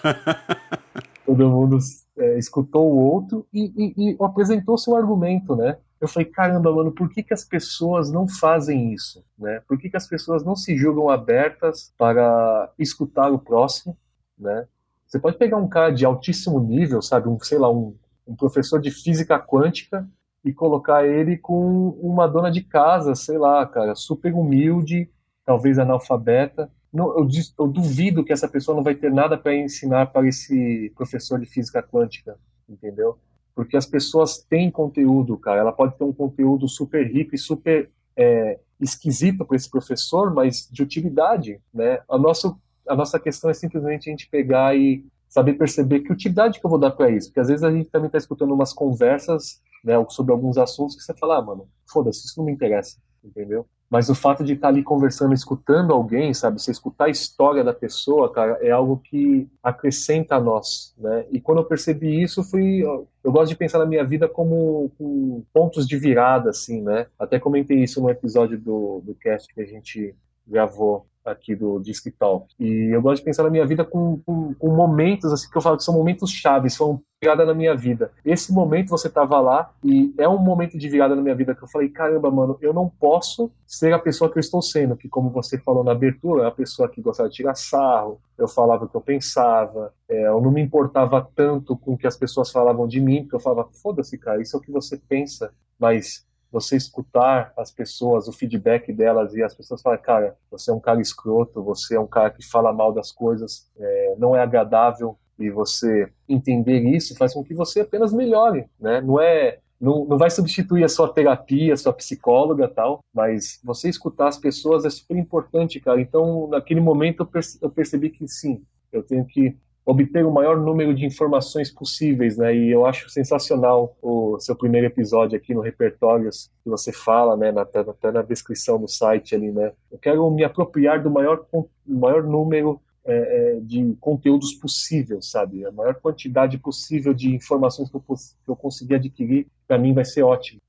Todo mundo é, escutou o outro e, e, e apresentou seu argumento, né? Eu falei, caramba, mano, por que, que as pessoas não fazem isso? Né? Por que, que as pessoas não se julgam abertas para escutar o próximo? Né? Você pode pegar um cara de altíssimo nível, sabe, um, sei lá, um, um professor de física quântica e colocar ele com uma dona de casa, sei lá, cara, super humilde, talvez analfabeta. Não, eu, eu duvido que essa pessoa não vai ter nada para ensinar para esse professor de física quântica, entendeu? Porque as pessoas têm conteúdo, cara. Ela pode ter um conteúdo super rico e super é, esquisito para esse professor, mas de utilidade, né? A nossa, a nossa questão é simplesmente a gente pegar e saber perceber que utilidade que eu vou dar para isso, porque às vezes a gente também está escutando umas conversas, né, sobre alguns assuntos que você fala, ah, mano, foda-se, isso não me interessa, entendeu? Mas o fato de estar ali conversando, escutando alguém, sabe? Você escutar a história da pessoa, cara, é algo que acrescenta a nós, né? E quando eu percebi isso, fui. Eu gosto de pensar na minha vida como, como pontos de virada, assim, né? Até comentei isso no episódio do, do cast que a gente gravou aqui do Disc Talk. E eu gosto de pensar na minha vida com, com, com momentos, assim, que eu falo que são momentos chaves, foram virada na minha vida. Esse momento você tava lá e é um momento de virada na minha vida que eu falei, caramba, mano, eu não posso ser a pessoa que eu estou sendo, que como você falou na abertura, é a pessoa que gostava de tirar sarro, eu falava o que eu pensava, é, eu não me importava tanto com o que as pessoas falavam de mim, porque eu falava, foda-se, cara, isso é o que você pensa, mas você escutar as pessoas, o feedback delas e as pessoas falam, cara, você é um cara escroto, você é um cara que fala mal das coisas, é, não é agradável e você entender isso faz com que você apenas melhore, né? Não é não, não vai substituir a sua terapia, a sua psicóloga tal, mas você escutar as pessoas é super importante, cara. Então, naquele momento eu percebi que sim, eu tenho que obter o maior número de informações possíveis, né? E eu acho sensacional o seu primeiro episódio aqui no Repertórios, que você fala, né? Até, até na descrição do site ali, né? Eu quero me apropriar do maior, maior número é, é, de conteúdos possíveis, sabe? A maior quantidade possível de informações que eu, que eu conseguir adquirir, para mim vai ser ótimo.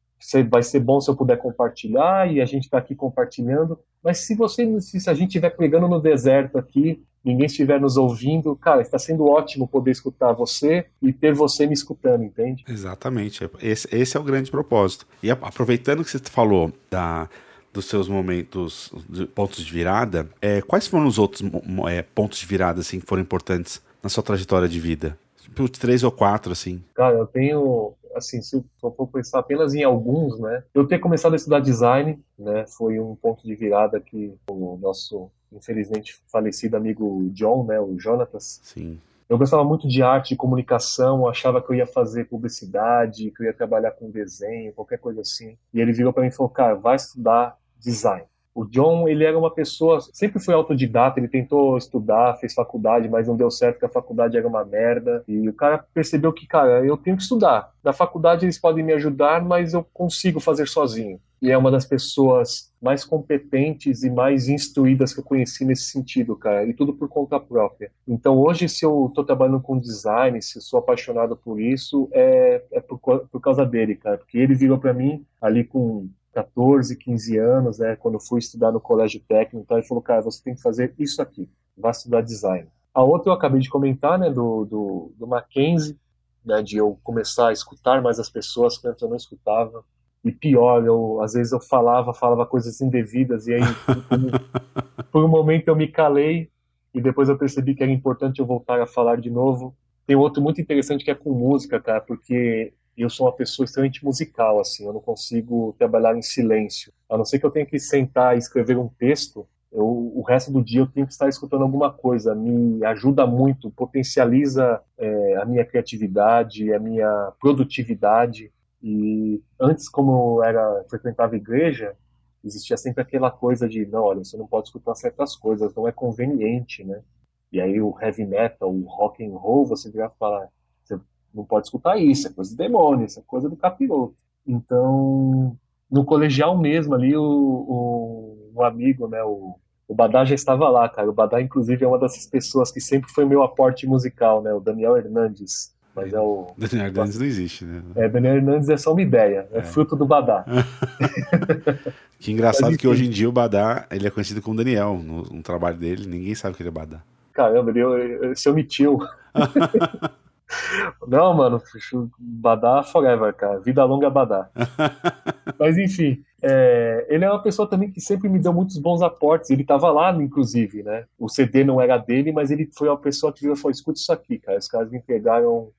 Vai ser bom se eu puder compartilhar e a gente está aqui compartilhando. Mas se você, se a gente estiver pregando no deserto aqui, ninguém estiver nos ouvindo, cara, está sendo ótimo poder escutar você e ter você me escutando, entende? Exatamente. Esse, esse é o grande propósito. E aproveitando que você falou da, dos seus momentos, de, pontos de virada, é, quais foram os outros é, pontos de virada assim, que foram importantes na sua trajetória de vida? Tipo, três ou quatro, assim. Cara, eu tenho, assim, se eu for pensar apenas em alguns, né? Eu ter começado a estudar design, né? Foi um ponto de virada que o nosso infelizmente falecido amigo John, né, o Jonatas. Sim. Eu gostava muito de arte e comunicação, achava que eu ia fazer publicidade, que eu ia trabalhar com desenho, qualquer coisa assim. E ele virou para mim e falou: "Cara, vai estudar design". O John, ele era uma pessoa, sempre foi autodidata, ele tentou estudar, fez faculdade, mas não deu certo, porque a faculdade era uma merda. E o cara percebeu que, cara, eu tenho que estudar. Na faculdade eles podem me ajudar, mas eu consigo fazer sozinho. E é uma das pessoas mais competentes e mais instruídas que eu conheci nesse sentido, cara. E tudo por conta própria. Então hoje, se eu tô trabalhando com design, se eu sou apaixonado por isso, é, é por, por causa dele, cara. Porque ele virou para mim ali com 14, 15 anos, né, quando eu fui estudar no colégio técnico, então ele falou, cara, você tem que fazer isso aqui, vai estudar design. A outra eu acabei de comentar, né, do, do, do Mackenzie, né, de eu começar a escutar mais as pessoas que antes eu não escutava. E pior, eu, às vezes eu falava, falava coisas indevidas, e aí por um momento eu me calei, e depois eu percebi que era importante eu voltar a falar de novo, Tem outro muito interessante que é com música, cara, porque eu sou uma pessoa extremamente musical, assim, eu não consigo trabalhar em silêncio. A não ser que eu tenha que sentar e escrever um texto, eu, o resto do dia eu tenho que estar escutando alguma coisa. Me ajuda muito, potencializa é, a minha criatividade, a minha produtividade. E antes, como eu era frequentava igreja, existia sempre aquela coisa de, não, olha, você não pode escutar certas coisas, não é conveniente, né? E aí o heavy metal, o rock and roll, você vira falar, não pode escutar isso, é coisa do demônio, isso é coisa do capiroto. Então, no colegial mesmo ali, o, o, o amigo, né, o, o Badá já estava lá, cara. O Badá, inclusive, é uma dessas pessoas que sempre foi meu aporte musical, né? O Daniel Hernandes. Mas é o. Daniel Hernandes não existe, né? É, Daniel Hernandes é só uma ideia, é, é fruto do Badá. que engraçado Mas, que hoje em dia o Badá ele é conhecido como Daniel. No, no trabalho dele, ninguém sabe que ele é Badá. Caramba, ele, ele se omitiu. Não, mano, Badá forever, cara. Vida longa Badá. Mas enfim, é, ele é uma pessoa também que sempre me deu muitos bons aportes. Ele estava lá, inclusive, né? O CD não era dele, mas ele foi uma pessoa que falou: escuta isso aqui, cara. Os caras me entregaram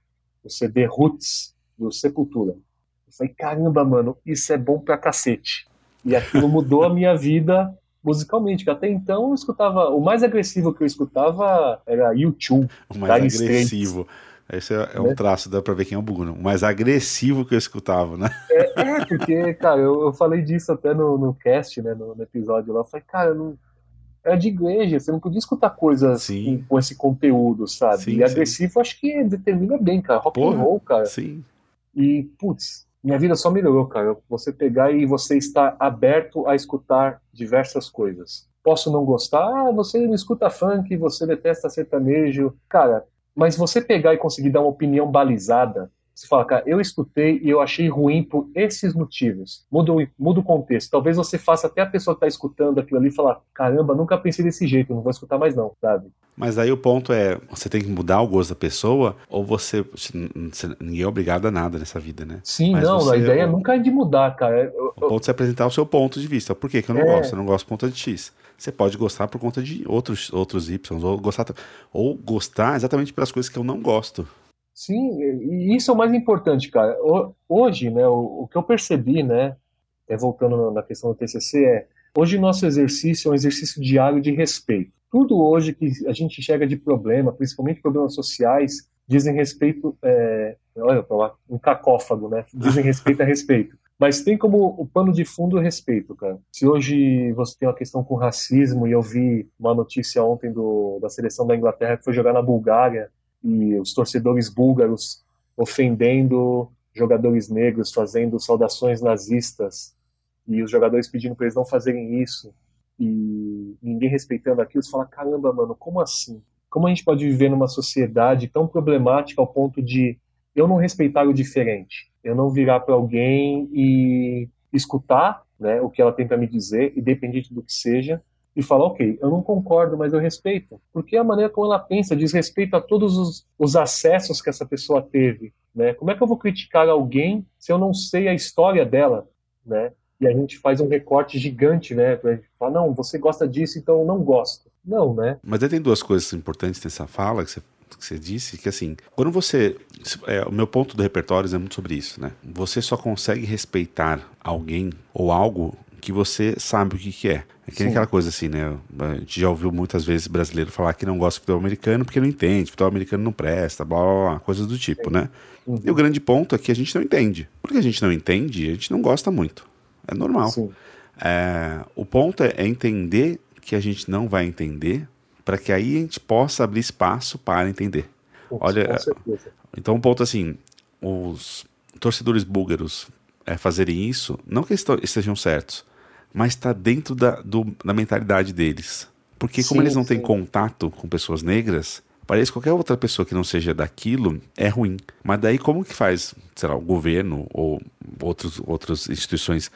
o CD Roots do Sepultura. Eu falei: caramba, mano, isso é bom pra cacete. E aquilo mudou a minha vida musicalmente, que até então eu escutava. O mais agressivo que eu escutava era YouTube. O mais agressivo. Straits. Esse é, é um né? traço, dá pra ver quem é o Bruno. O mais agressivo que eu escutava, né? É, é porque, cara, eu, eu, falei disso até no, no cast, né? No, no, episódio lá. Eu falei, cara, não, é de igreja, você não podia escutar coisas com, com, esse conteúdo, sabe? Sim, e agressivo sim. acho que determina bem, cara. Rock Porra, and roll, cara. Sim. E, putz, minha vida só melhorou, cara. Você pegar e você estar aberto a escutar diversas coisas. Posso não gostar, ah, você não escuta funk, você detesta sertanejo. Cara, mas você pegar e conseguir dar uma opinião balizada, você fala, cara, eu escutei e eu achei ruim por esses motivos. Muda o, muda o contexto. Talvez você faça até a pessoa que está escutando aquilo ali falar, caramba, nunca pensei desse jeito, não vou escutar mais não, sabe? Mas aí o ponto é, você tem que mudar o gosto da pessoa ou você, você ninguém é obrigado a nada nessa vida, né? Sim, Mas não, você, a ideia nunca é de mudar, cara. Eu, o ponto é apresentar o seu ponto de vista. Por que, que eu não é... gosto? Eu não gosto por conta de X. Você pode gostar por conta de outros, outros Y, ou gostar, ou gostar exatamente pelas coisas que eu não gosto. Sim, e isso é o mais importante, cara. Hoje, né, o, o que eu percebi, né, é, voltando na questão do TCC, é hoje nosso exercício é um exercício diário de respeito. Tudo hoje que a gente enxerga de problema, principalmente problemas sociais, dizem respeito, é, olha, um cacófago, né? Dizem respeito a respeito. Mas tem como o pano de fundo o respeito, cara. Se hoje você tem uma questão com racismo, e eu vi uma notícia ontem do, da seleção da Inglaterra que foi jogar na Bulgária, e os torcedores búlgaros ofendendo jogadores negros, fazendo saudações nazistas, e os jogadores pedindo para eles não fazerem isso, e ninguém respeitando aquilo, você fala: caramba, mano, como assim? Como a gente pode viver numa sociedade tão problemática ao ponto de eu não respeitar o diferente? eu não virar para alguém e escutar né, o que ela tem para me dizer, independente do que seja, e falar, ok, eu não concordo, mas eu respeito. Porque a maneira como ela pensa diz respeito a todos os, os acessos que essa pessoa teve. Né? Como é que eu vou criticar alguém se eu não sei a história dela? Né? E a gente faz um recorte gigante, né? Gente falar, não, você gosta disso, então eu não gosto. Não, né? Mas aí tem duas coisas importantes nessa fala que você que você disse, que assim, quando você. É, o meu ponto do repertório é muito sobre isso, né? Você só consegue respeitar alguém ou algo que você sabe o que, que é. É que nem aquela coisa assim, né? A gente já ouviu muitas vezes brasileiro falar que não gosta de futebol americano porque não entende, futebol americano não presta, blá, blá, blá coisas do tipo, né? Uhum. E o grande ponto é que a gente não entende. Porque a gente não entende, a gente não gosta muito. É normal. É, o ponto é, é entender que a gente não vai entender para que aí a gente possa abrir espaço para entender. Olha, então um ponto assim, os torcedores búlgaros é, fazerem isso, não que eles estejam certos, mas está dentro da, do, da mentalidade deles. Porque como sim, eles não sim. têm contato com pessoas negras, parece que qualquer outra pessoa que não seja daquilo é ruim. Mas daí como que faz, sei lá, o governo ou outros, outras instituições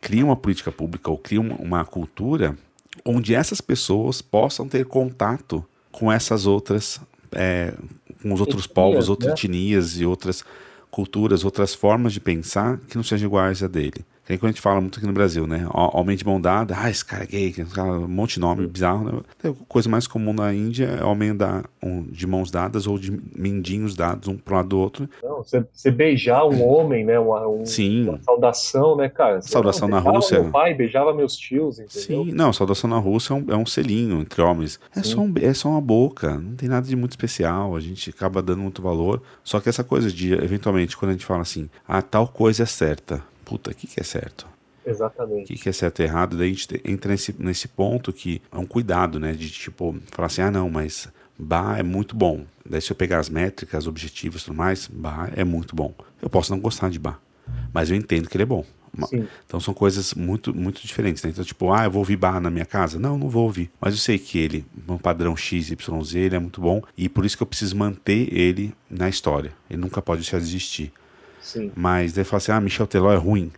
criam uma política pública ou criam uma cultura onde essas pessoas possam ter contato com essas outras, é, com os outros etnias, povos, outras né? etnias e outras culturas, outras formas de pensar que não sejam iguais a dele. Que quando a gente fala muito aqui no Brasil, né? Homem de mão dada, ah, esse cara é gay, um monte de nome bizarro. Né? A coisa mais comum na Índia é homem da, um, de mãos dadas ou de mindinhos dados um pro lado do outro. Não, você, beijar um homem, né? Uma, um, Sim. uma saudação, né, cara? saudação não, na Rússia. Meu pai beijava meus tios, entendeu? Sim, não, saudação na Rússia é um, é um selinho entre homens. É só, um, é só uma boca, não tem nada de muito especial, a gente acaba dando muito valor. Só que essa coisa de, eventualmente, quando a gente fala assim, ah, tal coisa é certa puta, o que, que é certo? Exatamente. O que, que é certo e errado? Daí a gente entra nesse, nesse ponto que é um cuidado, né? De tipo, falar assim, ah, não, mas Bar é muito bom. Daí se eu pegar as métricas, objetivos e tudo mais, Bar é muito bom. Eu posso não gostar de Bar, mas eu entendo que ele é bom. Sim. Então são coisas muito, muito diferentes. Né? Então, tipo, ah, eu vou ouvir Bar na minha casa? Não, não vou ouvir. Mas eu sei que ele, um padrão X, Y, Z, ele é muito bom. E por isso que eu preciso manter ele na história. Ele nunca pode deixar de existir. Sim. Mas daí fala assim: ah, Michel Teló é ruim.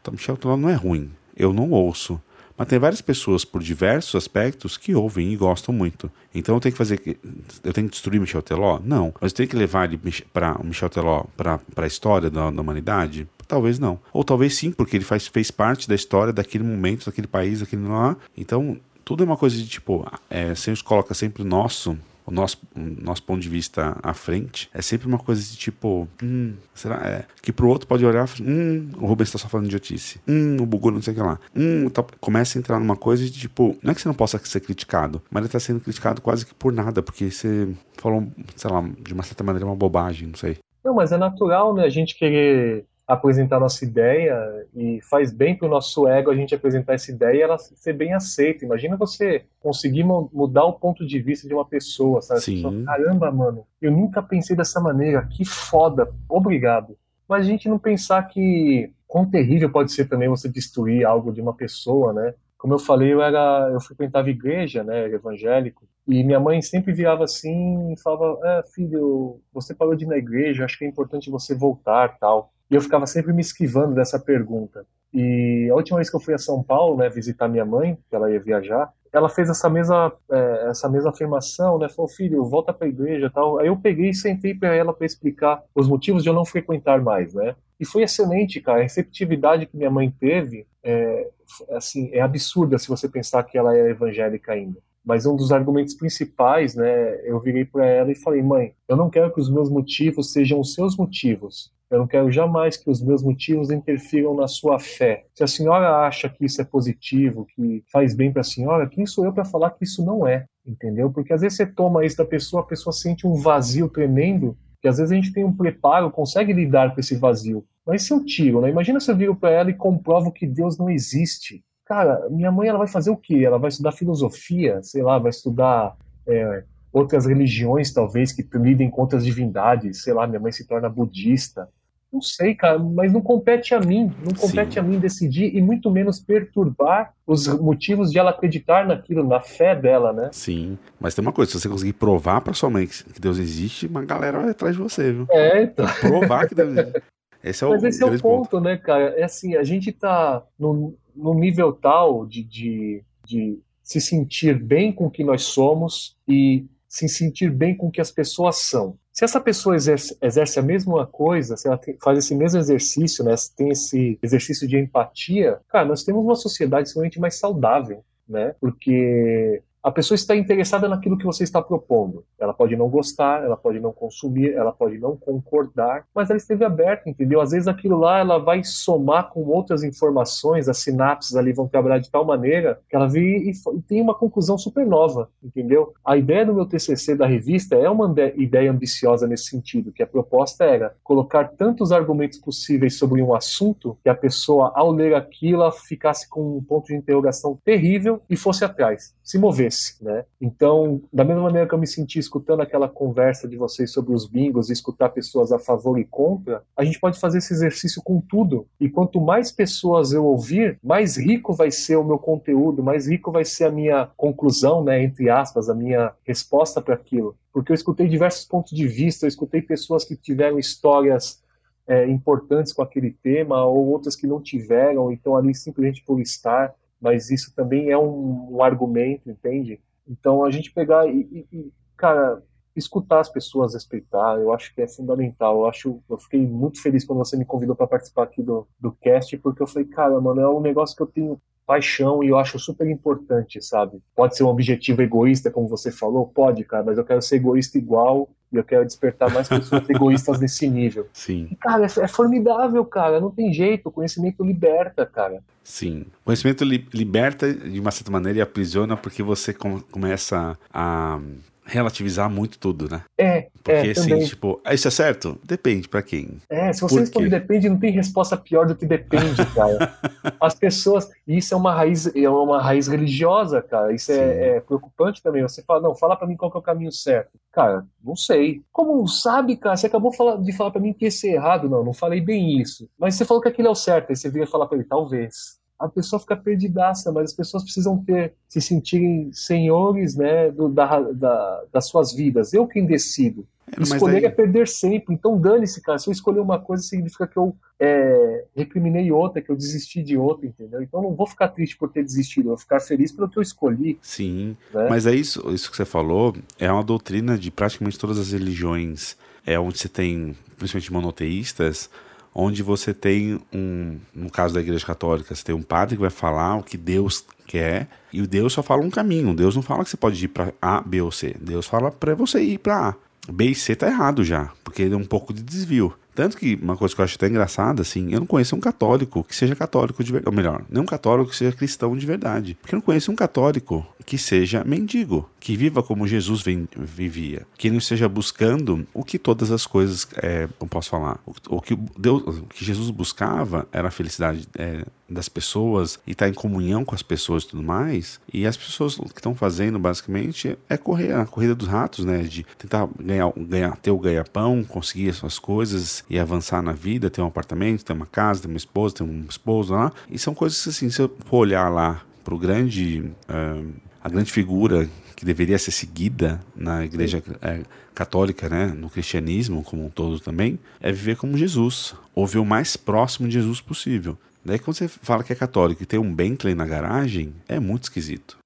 Então, Michel Teló não é ruim. Eu não ouço. Mas tem várias pessoas, por diversos aspectos, que ouvem e gostam muito. Então eu tenho que fazer. Eu tenho que destruir Michel Teló? Não. Mas eu tenho que levar ele para o Michel Teló para a história da, da, humanidade? Talvez não. Ou talvez sim, porque ele faz, fez parte da história daquele momento, daquele país, daquele lá. Então, tudo é uma coisa de tipo. É, se a gente coloca sempre o nosso o nosso, o nosso ponto de vista à frente é sempre uma coisa de tipo, hum, será? É, que pro outro pode olhar, hum, o Rubens está só falando idiotice, hum, o Bugu não sei o que lá, hum, tá, começa a entrar numa coisa de tipo, não é que você não possa ser criticado, mas ele está sendo criticado quase que por nada, porque você falou, sei lá, de uma certa maneira uma bobagem, não sei. Não, mas é natural, né, a gente querer apresentar nossa ideia e faz bem para o nosso ego a gente apresentar essa ideia e ela ser bem aceita. Imagina você conseguir mudar o ponto de vista de uma pessoa, sabe? Sim. Pessoa, Caramba, mano, eu nunca pensei dessa maneira, que foda, obrigado. Mas a gente não pensar que quão terrível pode ser também você destruir algo de uma pessoa, né? Como eu falei, eu era, eu frequentava igreja, né, evangélico, e minha mãe sempre virava assim e falava: é, filho, você parou de ir na igreja, acho que é importante você voltar, tal. E eu ficava sempre me esquivando dessa pergunta. E a última vez que eu fui a São Paulo, né, visitar minha mãe, que ela ia viajar, ela fez essa mesma, é, essa mesma afirmação, né? Falou, filho, volta para a igreja tal. Aí eu peguei e sentei para ela para explicar os motivos de eu não frequentar mais, né? E foi excelente, cara. A receptividade que minha mãe teve, é, assim, é absurda se você pensar que ela é evangélica ainda. Mas um dos argumentos principais, né, eu virei para ela e falei, mãe, eu não quero que os meus motivos sejam os seus motivos. Eu não quero jamais que os meus motivos interfiram na sua fé. Se a senhora acha que isso é positivo, que faz bem para a senhora, quem sou eu para falar que isso não é? Entendeu? Porque às vezes você toma isso da pessoa, a pessoa sente um vazio tremendo, que às vezes a gente tem um preparo, consegue lidar com esse vazio. Mas se eu tiro, né? Imagina se eu viro para ela e comprovo que Deus não existe. Cara, minha mãe ela vai fazer o quê? Ela vai estudar filosofia, sei lá, vai estudar é, outras religiões, talvez, que lidem com outras divindades. Sei lá, minha mãe se torna budista. Não sei, cara, mas não compete a mim, não compete Sim. a mim decidir e muito menos perturbar os motivos de ela acreditar naquilo, na fé dela, né? Sim, mas tem uma coisa, se você conseguir provar para sua mãe que Deus existe, uma galera vai atrás de você, viu? É, então. Provar que Deus existe. Esse é o, mas esse é o ponto, ponto, né, cara? É assim, a gente tá num, num nível tal de, de, de se sentir bem com o que nós somos e se sentir bem com o que as pessoas são. Se essa pessoa exerce, exerce a mesma coisa, se ela tem, faz esse mesmo exercício, né, tem esse exercício de empatia, cara, nós temos uma sociedade extremamente mais saudável, né? Porque a pessoa está interessada naquilo que você está propondo. Ela pode não gostar, ela pode não consumir, ela pode não concordar, mas ela esteve aberta, entendeu? Às vezes aquilo lá ela vai somar com outras informações, as sinapses ali vão quebrar de tal maneira que ela vê e, e tem uma conclusão super nova, entendeu? A ideia do meu TCC da revista é uma ideia ambiciosa nesse sentido, que a proposta era colocar tantos argumentos possíveis sobre um assunto que a pessoa, ao ler aquilo, ficasse com um ponto de interrogação terrível e fosse atrás, se movesse né? Então, da mesma maneira que eu me senti escutando aquela conversa de vocês sobre os bingos e escutar pessoas a favor e contra, a gente pode fazer esse exercício com tudo. E quanto mais pessoas eu ouvir, mais rico vai ser o meu conteúdo, mais rico vai ser a minha conclusão, né, entre aspas, a minha resposta para aquilo. Porque eu escutei diversos pontos de vista, eu escutei pessoas que tiveram histórias é, importantes com aquele tema, ou outras que não tiveram, então ali simplesmente por estar mas isso também é um, um argumento, entende? Então a gente pegar e, e, cara, escutar as pessoas, respeitar, eu acho que é fundamental. Eu acho, eu fiquei muito feliz quando você me convidou para participar aqui do, do cast, porque eu falei, cara, mano, é um negócio que eu tenho paixão e eu acho super importante, sabe? Pode ser um objetivo egoísta, como você falou, pode, cara, mas eu quero ser egoísta igual e eu quero despertar mais pessoas egoístas nesse nível. Sim. E, cara, é, é, formidável, cara, não tem jeito, o conhecimento liberta, cara. Sim. O conhecimento li liberta de uma certa maneira e aprisiona porque você com começa a relativizar muito tudo, né? É, Porque é, assim, também. tipo, isso é certo? Depende pra quem. É, se você responde depende, não tem resposta pior do que depende, cara. As pessoas, e isso é uma raiz, é uma raiz religiosa, cara. Isso é, é, preocupante também. Você fala, não, fala para mim qual é o caminho certo. Cara, não sei. Como não sabe, cara? Você acabou de falar para mim que esse é errado, não, não falei bem isso. Mas você falou que aquilo é o certo, aí você vira falar para ele, talvez a pessoa fica perdidaça, mas as pessoas precisam ter, se sentirem senhores né, do, da, da, das suas vidas. Eu quem decido. É, escolher aí... é perder sempre. Então dane-se, cara. Se eu escolher uma coisa, significa que eu é, recriminei outra, que eu desisti de outra, entendeu? Então não vou ficar triste por ter desistido, eu vou ficar feliz pelo que eu escolhi. Sim. Né? Mas é isso, isso que você falou, é uma doutrina de praticamente todas as religiões. É onde você tem, principalmente monoteístas, onde você tem um, no caso da Igreja Católica, você tem um padre que vai falar o que Deus quer e o Deus só fala um caminho. Deus não fala que você pode ir para A, B ou C. Deus fala para você ir para A. B e C tá errado já, porque é um pouco de desvio. Tanto que uma coisa que eu acho até engraçada, assim, eu não conheço um católico que seja católico de verdade. Ou melhor, nem um católico que seja cristão de verdade. Porque eu não conheço um católico que seja mendigo, que viva como Jesus vivia. Que não esteja buscando o que todas as coisas, é, eu posso falar, o, o, que Deus, o que Jesus buscava era a felicidade é, das pessoas e estar tá em comunhão com as pessoas e tudo mais. E as pessoas que estão fazendo, basicamente, é correr a corrida dos ratos, né? De tentar ganhar, ganhar ter o ganha-pão, conseguir as suas coisas e avançar na vida, ter um apartamento, ter uma casa, ter uma esposa, ter um esposo lá. E são coisas que, assim, se eu for olhar lá para o grande, uh, a grande figura que deveria ser seguida na igreja é, católica, né, no cristianismo como um todo também, é viver como Jesus, ou ver o mais próximo de Jesus possível. Daí quando você fala que é católico e tem um Bentley na garagem, é muito esquisito.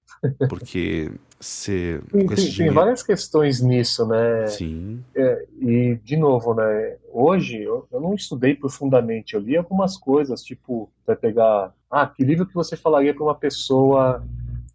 Porque Tem, tem, tem, várias questões nisso, né? Sim. É, e, de novo, né? Hoje eu, eu, não estudei profundamente, eu li algumas coisas, tipo, vai pegar. Ah, que livro que você falaria para uma pessoa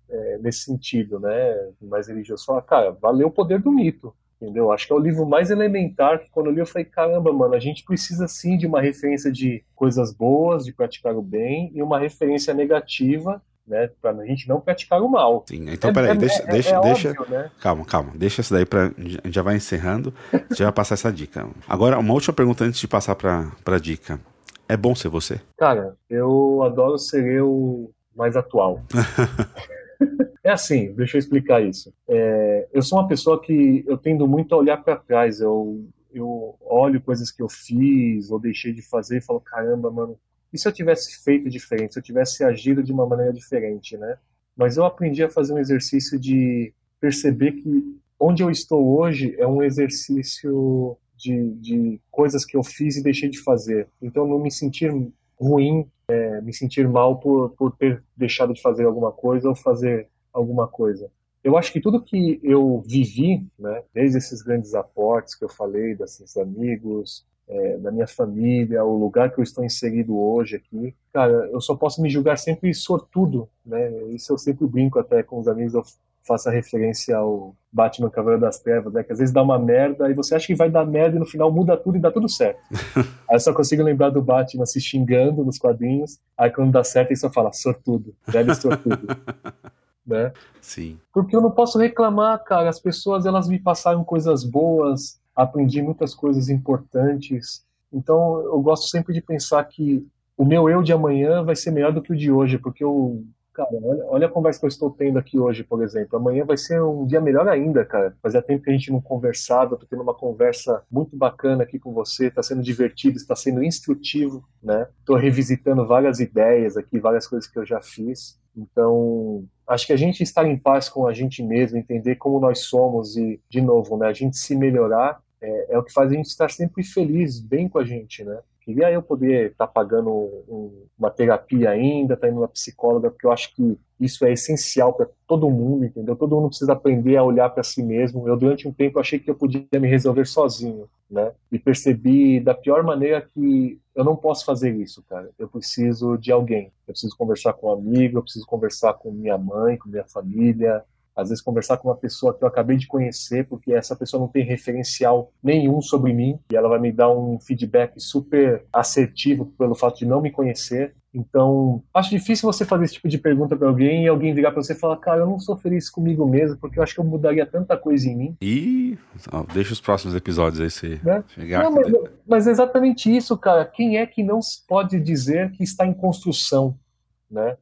é, nesse sentido, né? Mais religioso? Fala, cara, valeu o poder do mito. Entendeu? Acho que é o livro mais elementar que quando eu li eu falei, caramba, mano, a gente precisa sim de uma referência de coisas boas, de praticar o bem, e uma referência negativa né? Pra a gente não praticar o mal. Sim, então é, peraí, é, deixa, é, deixa, é deixa. Óbvio, né? Calma, calma, deixa isso daí pra. A gente já vai encerrando, já vai passar essa dica. Agora, uma última pergunta antes de passar pra, pra dica. É bom ser você? Cara, eu adoro ser eu mais atual. é assim, deixa eu explicar isso. É, eu sou uma pessoa que eu tendo muito a olhar para trás. Eu, eu olho coisas que eu fiz ou deixei de fazer e falo, caramba, mano, e se eu tivesse feito diferente, se eu tivesse agido de uma maneira diferente, né? Mas eu aprendi a fazer um exercício de perceber que onde eu estou hoje é um exercício de, de coisas que eu fiz e deixei de fazer. Então, não me sentir ruim, é, me sentir mal por, por ter deixado de fazer alguma coisa ou fazer alguma coisa. Eu acho que tudo que eu vivi, né, desde esses grandes aportes que eu falei, desses amigos, é, da minha família, o lugar que eu estou inserido hoje aqui. Cara, eu só posso me julgar sempre sortudo, né? Isso eu sempre brinco até com os amigos, eu faço a referência ao Batman Cavaleiro das Trevas, né? Que às vezes dá uma merda e você acha que vai dar merda e no final muda tudo e dá tudo certo. aí eu só consigo lembrar do Batman se xingando nos quadrinhos, aí quando dá certo ele só fala sortudo, velho sortudo. né? Sim. Porque eu não posso reclamar, cara. As pessoas elas me passaram coisas boas, aprendi muitas coisas importantes. Então, eu gosto sempre de pensar que o meu eu de amanhã vai ser melhor do que o de hoje, porque eu, cara, olha, olha a conversa que eu estou tendo aqui hoje, por exemplo. Amanhã vai ser um dia melhor ainda, cara. Fazia tempo que a gente não conversava, tô tendo uma conversa muito bacana aqui com você, está sendo divertido, está sendo instrutivo, né? Tô revisitando várias ideias aqui, várias coisas que eu já fiz. Então, acho que a gente estar em paz com a gente mesmo, entender como nós somos e, de novo, né, a gente se melhorar é, é, o que faz a gente estar sempre feliz, bem com a gente, né? Queria eu poder estar tá pagando um, uma terapia ainda, estar tá indo na psicóloga, porque eu acho que isso é essencial para todo mundo, entendeu? Todo mundo precisa aprender a olhar para si mesmo. Eu, durante um tempo, achei que eu podia me resolver sozinho, né? E percebi da pior maneira que eu não posso fazer isso, cara. Eu preciso de alguém. Eu preciso conversar com um amigo, eu preciso conversar com minha mãe, com minha família, às vezes conversar com uma pessoa que eu acabei de conhecer, porque essa pessoa não tem referencial nenhum sobre mim, e ela vai me dar um feedback super assertivo pelo fato de não me conhecer. Então, acho difícil você fazer esse tipo de pergunta para alguém e alguém virar para você e falar, cara, eu não sou feliz comigo mesmo, porque eu acho que eu mudaria tanta coisa em mim. E deixa os próximos episódios aí você né? chegar. Não, mas, mas é exatamente isso, cara. Quem é que não pode dizer que está em construção, né?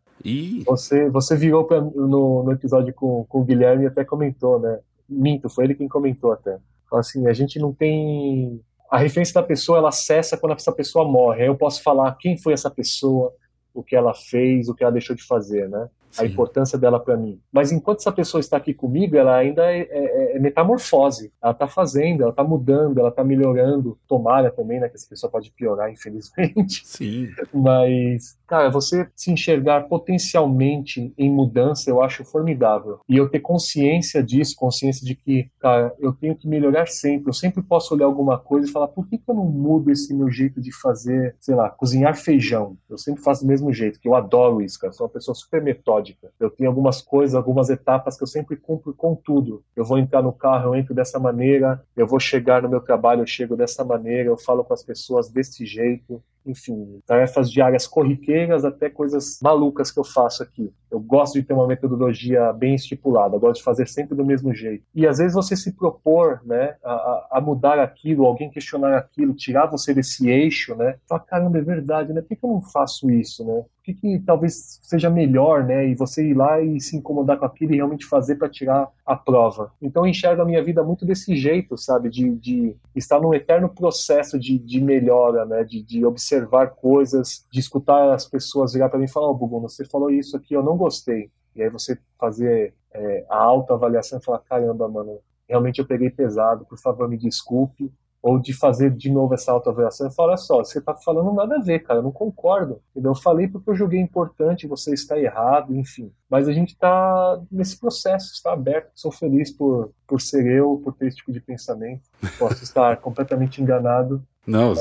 Você, você virou pra, no, no episódio com, com o Guilherme e até comentou, né? Minto, foi ele quem comentou até. Assim, a gente não tem. A referência da pessoa ela cessa quando essa pessoa morre. Aí eu posso falar quem foi essa pessoa, o que ela fez, o que ela deixou de fazer, né? Sim. a importância dela para mim. Mas enquanto essa pessoa está aqui comigo, ela ainda é, é, é metamorfose. Ela está fazendo, ela está mudando, ela está melhorando. Tomara também, né? Que essa pessoa pode piorar, infelizmente. Sim. Mas, cara, você se enxergar potencialmente em mudança, eu acho formidável. E eu ter consciência disso, consciência de que, cara, eu tenho que melhorar sempre. Eu sempre posso olhar alguma coisa e falar, por que, que eu não mudo esse meu jeito de fazer, sei lá, cozinhar feijão? Eu sempre faço do mesmo jeito, que eu adoro isso, cara. Sou uma pessoa super metódica. Eu tenho algumas coisas, algumas etapas que eu sempre cumpro com tudo. Eu vou entrar no carro, eu entro dessa maneira, eu vou chegar no meu trabalho, eu chego dessa maneira, eu falo com as pessoas desse jeito enfim, tarefas diárias corriqueiras até coisas malucas que eu faço aqui. Eu gosto de ter uma metodologia bem estipulada, gosto de fazer sempre do mesmo jeito. E às vezes você se propor, né, a, a mudar aquilo, alguém questionar aquilo, tirar você desse eixo, né, falar, caramba, é verdade, né, por que, eu não faço isso, né? Que, que talvez seja melhor, né, e você ir lá e se incomodar com aquilo e realmente fazer para tirar a prova? Então eu enxergo a minha vida muito desse jeito, sabe, de, de estar num eterno processo de, de melhora, né, de, de observar coisas, de escutar as pessoas virar para mim e falar: Ó, oh, você falou isso aqui, eu não gostei. E aí você fazer é, a autoavaliação e falar: caramba, mano, realmente eu peguei pesado, por favor, me desculpe ou de fazer de novo essa autoavaliação e falar, olha só, você está falando nada a ver, cara, eu não concordo. Entendeu? Eu falei porque eu joguei importante, você está errado, enfim. Mas a gente está nesse processo, está aberto, sou feliz por, por ser eu, por ter esse tipo de pensamento. Posso estar completamente enganado, não,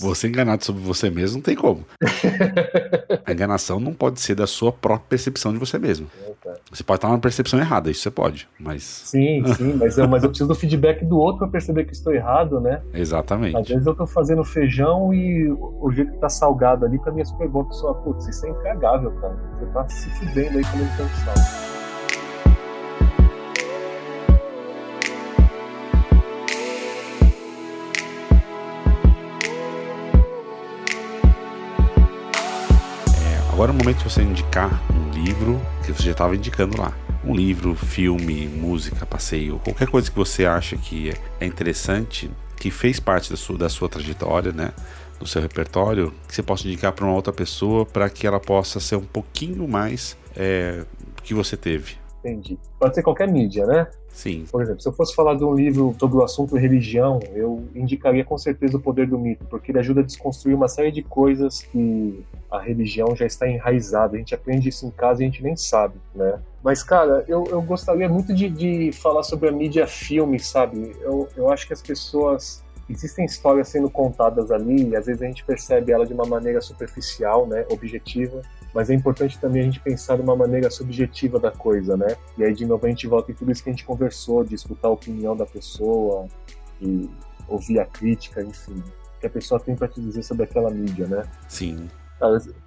você enganado sobre você mesmo não tem como. a enganação não pode ser da sua própria percepção de você mesmo. Você pode estar numa percepção errada, isso você pode, mas. Sim, sim, mas eu, mas eu preciso do feedback do outro para perceber que estou errado, né? Exatamente. Às vezes eu estou fazendo feijão e o jeito que está salgado ali, para mim, as perguntas são, putz, isso é intragável, cara. Você está se fudendo aí comendo tanto sal. Agora é o momento de você indicar um livro que você já estava indicando lá. Um livro, filme, música, passeio, qualquer coisa que você acha que é interessante, que fez parte da sua, da sua trajetória, né? Do seu repertório, que você possa indicar para uma outra pessoa para que ela possa ser um pouquinho mais é, que você teve. Entendi. Pode ser qualquer mídia, né? Sim. Por exemplo, se eu fosse falar de um livro sobre o assunto religião, eu indicaria com certeza o Poder do Mito, porque ele ajuda a desconstruir uma série de coisas que a religião já está enraizada. A gente aprende isso em casa e a gente nem sabe, né? Mas, cara, eu, eu gostaria muito de, de falar sobre a mídia filme, sabe? Eu, eu acho que as pessoas existem histórias sendo contadas ali e às vezes a gente percebe ela de uma maneira superficial, né, objetiva, mas é importante também a gente pensar de uma maneira subjetiva da coisa, né? E aí, de novo, a gente volta em tudo isso que a gente conversou, de escutar a opinião da pessoa e ouvir a crítica, enfim, que a pessoa tem para te dizer sobre aquela mídia, né? Sim.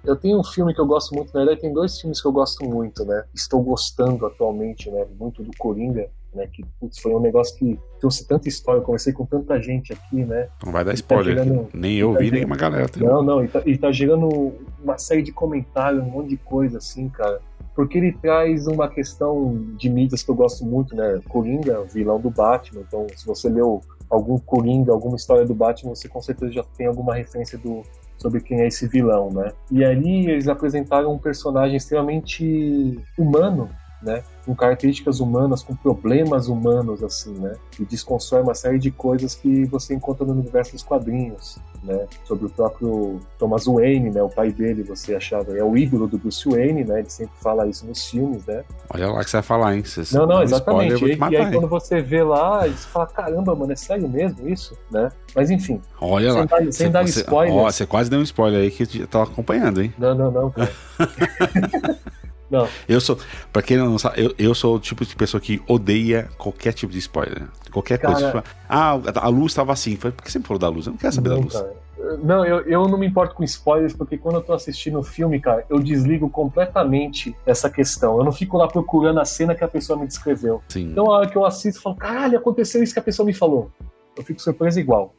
Eu tenho um filme que eu gosto muito, na verdade tem dois filmes que eu gosto muito, né? Estou gostando atualmente, né? Muito do Coringa, né? Que putz, foi um negócio que trouxe tanta história, eu conversei com tanta gente aqui, né? Não vai dar tá spoiler, tá gerando, nem eu tá vi, nem uma galera. Tem... Não, não, e tá, e tá gerando uma série de comentários, um monte de coisa assim, cara. Porque ele traz uma questão de mídias que eu gosto muito, né? Coringa, vilão do Batman, então se você leu algum Coringa, alguma história do Batman, você com certeza já tem alguma referência do, sobre quem é esse vilão, né? E ali eles apresentaram um personagem extremamente humano, né? Com características humanas, com problemas humanos, assim, né? E desconstrói uma série de coisas que você encontra no universo dos quadrinhos, né? Sobre o próprio Thomas Wayne, né? O pai dele, você achava, é o ídolo do Bruce Wayne, né? Ele sempre fala isso nos filmes, né? Olha lá que você vai falar, hein? Você não, não, exatamente. Spoiler, e, e, aí quando você vê lá, você fala, caramba, mano, é sério mesmo isso, né? Mas enfim. Olha sem lá. Dar, sem você, dar spoiler. Ó, você quase deu um spoiler aí que eu tava acompanhando, hein? Não, não, não, cara. Não. Eu sou, pra quem não sabe, eu, eu sou o tipo de pessoa que odeia qualquer tipo de spoiler. Qualquer Cara, coisa. ah, a luz estava assim. Por que sempre falou da luz? Eu não quero saber não, da luz. Cara. Não, eu, eu não me importo com spoilers, porque quando eu tô assistindo o filme, cara, eu desligo completamente essa questão. Eu não fico lá procurando a cena que a pessoa me descreveu. Sim. Então, a hora que eu assisto, eu falo, caralho, aconteceu isso que a pessoa me falou. Eu fico surpreso igual.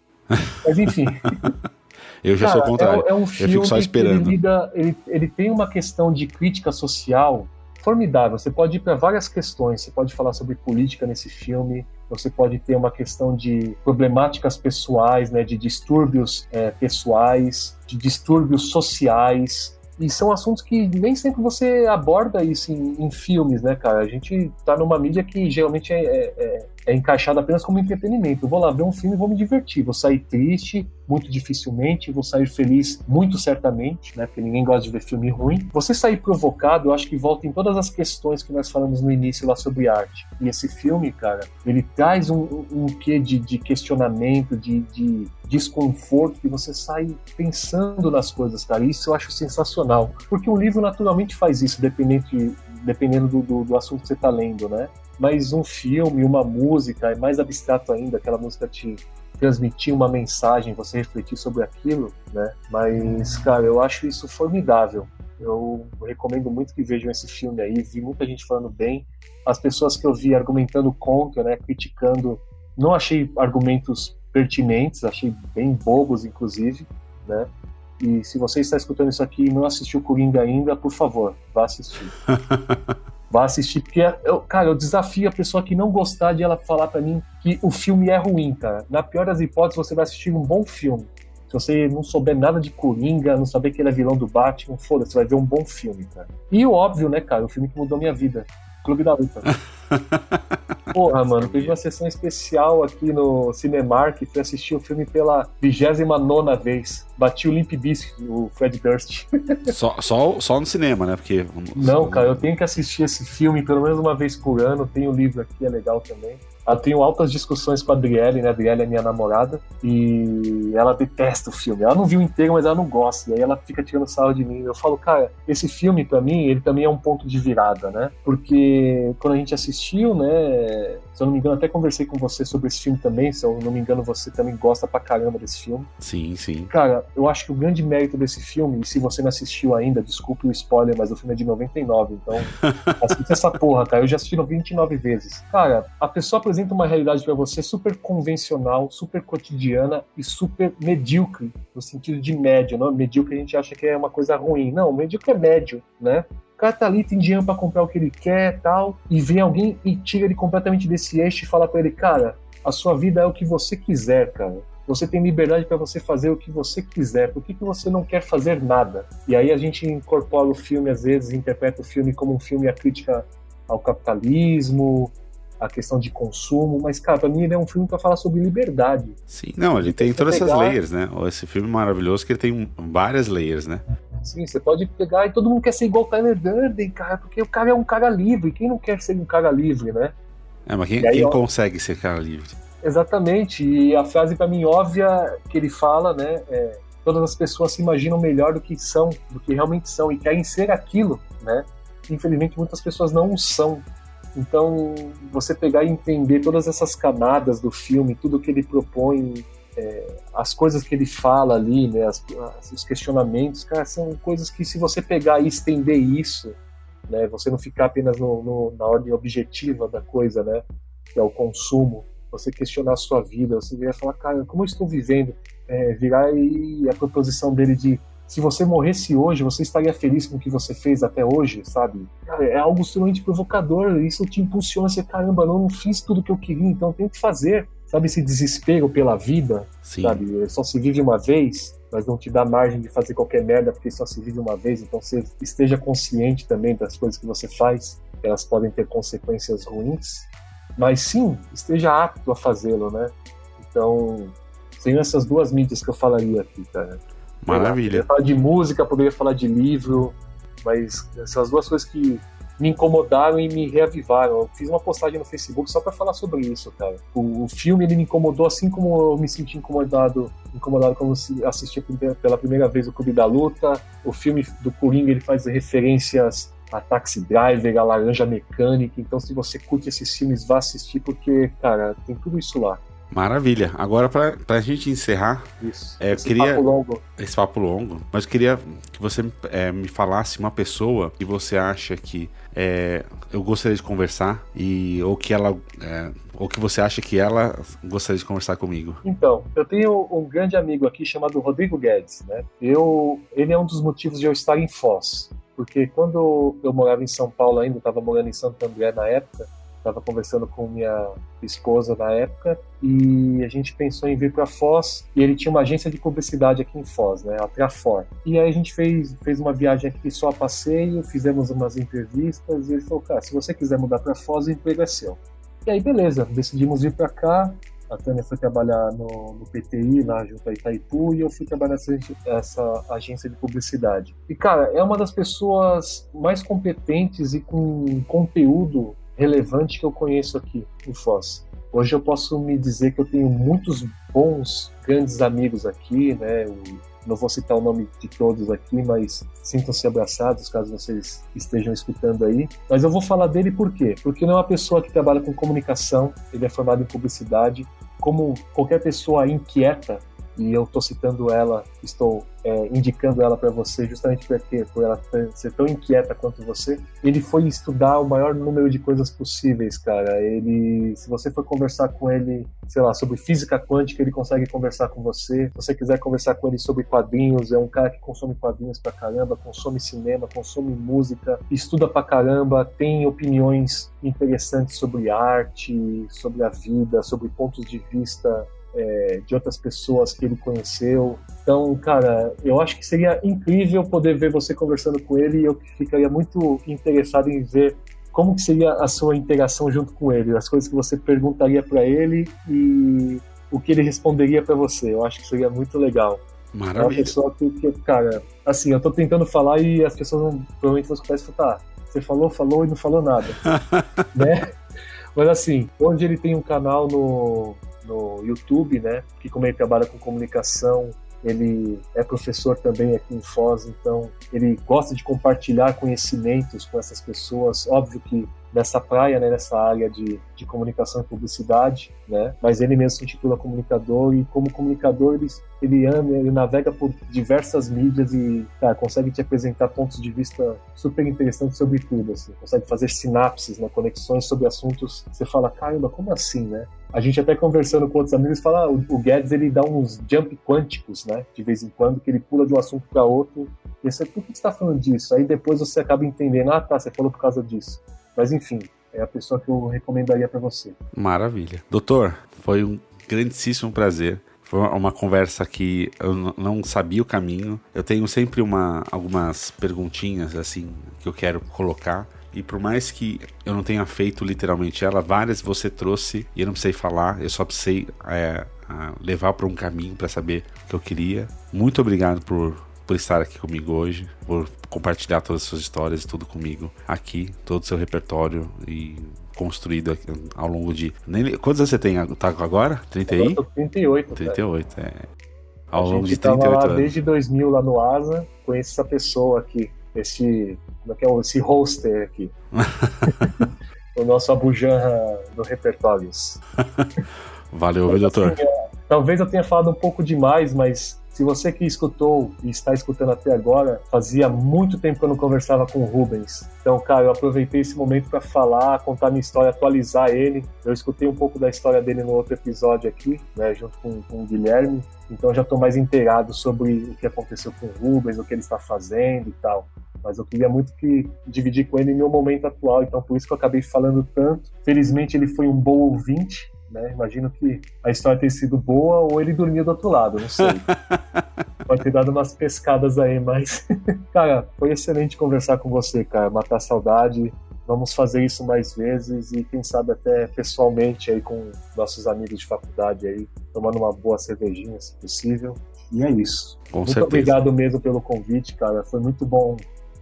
Mas enfim. Eu já Cara, sou o contrário. É, é um filme eu fico só esperando. Ele, lida, ele, ele tem uma questão de crítica social formidável. Você pode ir para várias questões. Você pode falar sobre política nesse filme. Você pode ter uma questão de problemáticas pessoais, né, de distúrbios é, pessoais, de distúrbios sociais. E são assuntos que nem sempre você aborda isso em, em filmes, né, cara? A gente tá numa mídia que geralmente é, é, é encaixado apenas como entretenimento. Eu vou lá ver um filme e vou me divertir. Vou sair triste, muito dificilmente, vou sair feliz, muito certamente, né? Porque ninguém gosta de ver filme ruim. Você sair provocado, eu acho que volta em todas as questões que nós falamos no início lá sobre arte. E esse filme, cara, ele traz um, um, quê de, de questionamento, de, de desconforto, que você sai pensando nas coisas, cara. Isso eu acho sensacional. Porque um livro naturalmente faz isso, dependendo, de, dependendo do, do, do assunto que você está lendo, né? Mas um filme, uma música, é mais abstrato ainda, aquela música te transmitir uma mensagem, você refletir sobre aquilo, né? Mas, cara, eu acho isso formidável. Eu recomendo muito que vejam esse filme aí. Vi muita gente falando bem. As pessoas que eu vi argumentando contra, né, criticando, não achei argumentos pertinentes, achei bem bobos, inclusive, né? E se você está escutando isso aqui e não assistiu Coringa ainda, por favor, vá assistir. Vá assistir, porque, eu, cara, eu desafio a pessoa que não gostar de ela falar para mim que o filme é ruim, cara. Na pior das hipóteses, você vai assistir um bom filme. Se você não souber nada de Coringa, não saber que ele é vilão do Batman, foda-se, vai ver um bom filme, cara. E o óbvio, né, cara, o filme que mudou minha vida. Clube da Luta. Porra, mano, teve uma sessão especial aqui no Cinemark, fui assistir o filme pela 29 vez. Bati o Limp Bizkit, o Fred Durst. Só, só, só no cinema, né? Porque. Não, cara, eu tenho que assistir esse filme pelo menos uma vez por ano. Tem o livro aqui, é legal também. Eu tenho altas discussões com a Adriele, né? A Adriele é minha namorada e ela detesta o filme. Ela não viu inteiro, mas ela não gosta. E aí ela fica tirando sarro de mim. Eu falo, cara, esse filme para mim, ele também é um ponto de virada, né? Porque quando a gente assistiu, né? Se eu não me engano, até conversei com você sobre esse filme também. Se eu não me engano, você também gosta pra caramba desse filme. Sim, sim. Cara, eu acho que o grande mérito desse filme, e se você não assistiu ainda, desculpe o spoiler, mas o filme é de 99, então assista essa porra, cara. Eu já assisti 29 vezes. Cara, a pessoa, por apresenta uma realidade para você super convencional, super cotidiana e super medíocre, no sentido de médio. Não? Medíocre a gente acha que é uma coisa ruim. Não, medíocre é médio, né? O cara tá ali, tem dinheiro para comprar o que ele quer tal, e vem alguém e tira ele completamente desse eixo e fala para ele, cara, a sua vida é o que você quiser, cara. Você tem liberdade para você fazer o que você quiser. Por que, que você não quer fazer nada? E aí a gente incorpora o filme, às vezes, interpreta o filme como um filme a crítica ao capitalismo, a questão de consumo, mas, cara, pra mim ele é um filme para falar sobre liberdade. Sim, não, ele tem todas pegar... essas layers, né? Esse filme maravilhoso que ele tem várias layers, né? Sim, você pode pegar e todo mundo quer ser igual o Tyler Durden, cara, porque o cara é um cara livre. Quem não quer ser um cara livre, né? É, mas quem, aí, quem ó, consegue ser cara livre? Exatamente, e a frase para mim óbvia que ele fala, né, é, todas as pessoas se imaginam melhor do que são, do que realmente são, e querem ser aquilo, né? Infelizmente muitas pessoas não são, então, você pegar e entender todas essas camadas do filme, tudo que ele propõe, é, as coisas que ele fala ali, né, as, as, os questionamentos, cara, são coisas que se você pegar e estender isso, né, você não ficar apenas no, no, na ordem objetiva da coisa, né, que é o consumo, você questionar a sua vida, você virar falar, cara, como eu estou vivendo? É, virar e a proposição dele de se você morresse hoje, você estaria feliz com o que você fez até hoje, sabe? Cara, é algo extremamente provocador, isso te impulsiona, você, caramba, não, não fiz tudo que eu queria, então tem que fazer. Sabe esse desespero pela vida, Sim. sabe? Só se vive uma vez, mas não te dá margem de fazer qualquer merda porque só se vive uma vez, então você esteja consciente também das coisas que você faz. elas podem ter consequências ruins, mas sim, esteja apto a fazê-lo, né? Então, seriam essas duas mídias que eu falaria aqui, cara. Maravilha. Poderia falar de música, poderia falar de livro, mas essas duas coisas que me incomodaram e me reavivaram. Eu fiz uma postagem no Facebook só para falar sobre isso, cara. O, o, filme ele me incomodou assim como eu me senti incomodado, incomodado quando assisti pela primeira vez o Clube da Luta. O filme do Coringa ele faz referências a Taxi Driver, a Laranja Mecânica. Então, se você curte esses filmes, vá assistir porque, cara, tem tudo isso lá. Maravilha. Agora, para a gente encerrar, Isso. É, esse queria, papo longo. Esse papo longo. Mas eu queria que você é, me falasse uma pessoa que você acha que é, eu gostaria de conversar e ou que ela é, ou que você acha que ela gostaria de conversar comigo. Então, eu tenho um grande amigo aqui chamado Rodrigo Guedes, né? Eu, ele é um dos motivos de eu estar em Foz, porque quando eu morava em São Paulo ainda, estava morando em Santo André na época, estava conversando com minha esposa na época e a gente pensou em vir para Foz e ele tinha uma agência de publicidade aqui em Foz, né, a Trafor. E aí a gente fez, fez uma viagem aqui só a passeio, fizemos umas entrevistas e ele falou, cara, se você quiser mudar para Foz, o emprego é seu. E aí beleza, decidimos vir para cá. A Tânia foi trabalhar no, no, PTI, lá junto a Itaipu, e eu fui trabalhar nessa essa agência de publicidade. E, cara, é uma das pessoas mais competentes e com conteúdo relevante que eu conheço aqui em Foz. Hoje eu posso me dizer que eu tenho muitos bons, grandes amigos aqui, né? Não vou citar o nome de todos aqui, mas sintam-se abraçados caso vocês estejam escutando aí. Mas eu vou falar dele por quê? Porque ele é uma pessoa que trabalha com comunicação, ele é formado em publicidade. Como qualquer pessoa inquieta, e eu estou citando ela, estou é, indicando ela para você justamente porque por ela ser tão inquieta quanto você. Ele foi estudar o maior número de coisas possíveis, cara. Ele, se você for conversar com ele, sei lá, sobre física quântica, ele consegue conversar com você. Se você quiser conversar com ele sobre quadrinhos, é um cara que consome quadrinhos pra caramba, consome cinema, consome música, estuda pra caramba, tem opiniões interessantes sobre arte, sobre a vida, sobre pontos de vista é, de outras pessoas que ele conheceu. Então, cara, eu acho que seria incrível poder ver você conversando com ele e eu ficaria muito interessado em ver como que seria a sua interação junto com ele, as coisas que você perguntaria para ele e o que ele responderia para você. Eu acho que seria muito legal. Maravilha. É uma pessoa que, que, cara, assim, eu tô tentando falar e as pessoas não, provavelmente vão escutar e falar, você falou, falou e não falou nada, né? Mas assim, onde ele tem um canal no, no YouTube, né? Que como ele trabalha com comunicação, ele é professor também aqui em Foz, então ele gosta de compartilhar conhecimentos com essas pessoas. Óbvio que nessa praia, né, nessa área de, de comunicação e publicidade, né? Mas ele mesmo se intitula comunicador e como comunicador ele, ele ama, ele navega por diversas mídias e cara, consegue te apresentar pontos de vista super interessantes sobre tudo, assim. Consegue fazer sinapses, né, conexões sobre assuntos. Você fala, caramba, como assim, né? A gente até conversando com outros amigos fala, ah, o Guedes ele dá uns jump quânticos, né? De vez em quando, que ele pula de um assunto para outro. E você, por que você está falando disso? Aí depois você acaba entendendo, ah, tá, você falou por causa disso. Mas enfim, é a pessoa que eu recomendaria para você. Maravilha. Doutor, foi um grandíssimo prazer. Foi uma conversa que eu não sabia o caminho. Eu tenho sempre uma, algumas perguntinhas assim que eu quero colocar. E por mais que eu não tenha feito literalmente ela, várias você trouxe e eu não precisei falar, eu só precisei é, levar para um caminho para saber o que eu queria. Muito obrigado por por estar aqui comigo hoje, por compartilhar todas as suas histórias e tudo comigo aqui, todo o seu repertório e construído ao longo de. Nem... Quantos anos você tem? Tá agora? 30 aí? Eu tô 38. 38, cara. é. Ao longo de 38 lá anos. Desde 2000 lá no Asa, conheço essa pessoa aqui, esse, como é que é, esse hoster aqui. o nosso abujanra do repertórios. Valeu, viu, doutor? Assim, é, talvez eu tenha falado um pouco demais, mas se você que escutou e está escutando até agora, fazia muito tempo que eu não conversava com o Rubens. Então, cara, eu aproveitei esse momento para falar, contar minha história, atualizar ele. Eu escutei um pouco da história dele no outro episódio aqui, né, junto com, com o Guilherme. Então, já estou mais inteirado sobre o que aconteceu com o Rubens, o que ele está fazendo e tal mas eu queria muito que dividir com ele meu momento atual, então por isso que eu acabei falando tanto. Felizmente ele foi um bom ouvinte, né? Imagino que a história tenha sido boa ou ele dormia do outro lado, não sei. Pode ter dado umas pescadas aí, mas, cara, foi excelente conversar com você, cara. Matar a saudade. Vamos fazer isso mais vezes e quem sabe até pessoalmente aí com nossos amigos de faculdade aí, tomando uma boa cervejinha, se possível. E é isso. Com muito certeza. obrigado mesmo pelo convite, cara. Foi muito bom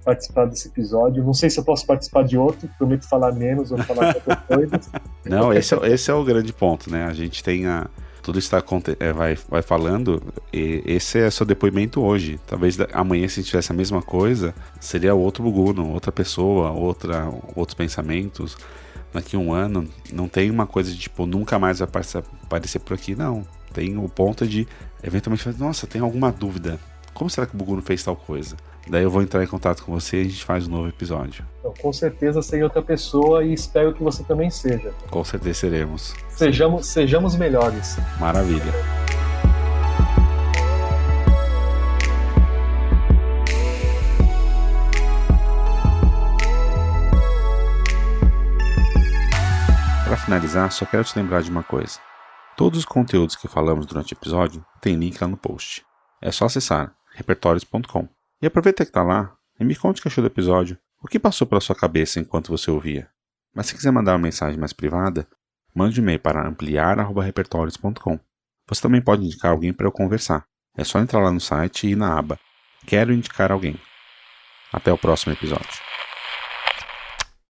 participar desse episódio. Não sei se eu posso participar de outro, prometo falar menos ou falar outras coisas. Não, esse é, esse é o grande ponto, né? A gente tem a. Tudo está é, vai, vai falando, e esse é seu depoimento hoje. Talvez amanhã, se a gente tivesse a mesma coisa, seria outro Buguno, outra pessoa, outra, outros pensamentos. Daqui um ano, não tem uma coisa de tipo, nunca mais vai aparecer por aqui, não. Tem o ponto de, eventualmente, nossa, tem alguma dúvida. Como será que o Buguno fez tal coisa? Daí eu vou entrar em contato com você e a gente faz um novo episódio. Então, com certeza serei outra pessoa e espero que você também seja. Com certeza seremos. Sejamos, sejamos melhores. Maravilha. Para finalizar, só quero te lembrar de uma coisa. Todos os conteúdos que falamos durante o episódio tem link lá no post. É só acessar repertórios.com. E aproveita que está lá e me conte o que achou do episódio, o que passou pela sua cabeça enquanto você ouvia. Mas se quiser mandar uma mensagem mais privada, mande um e-mail para ampliar.repertórios.com. Você também pode indicar alguém para eu conversar. É só entrar lá no site e ir na aba Quero indicar alguém. Até o próximo episódio.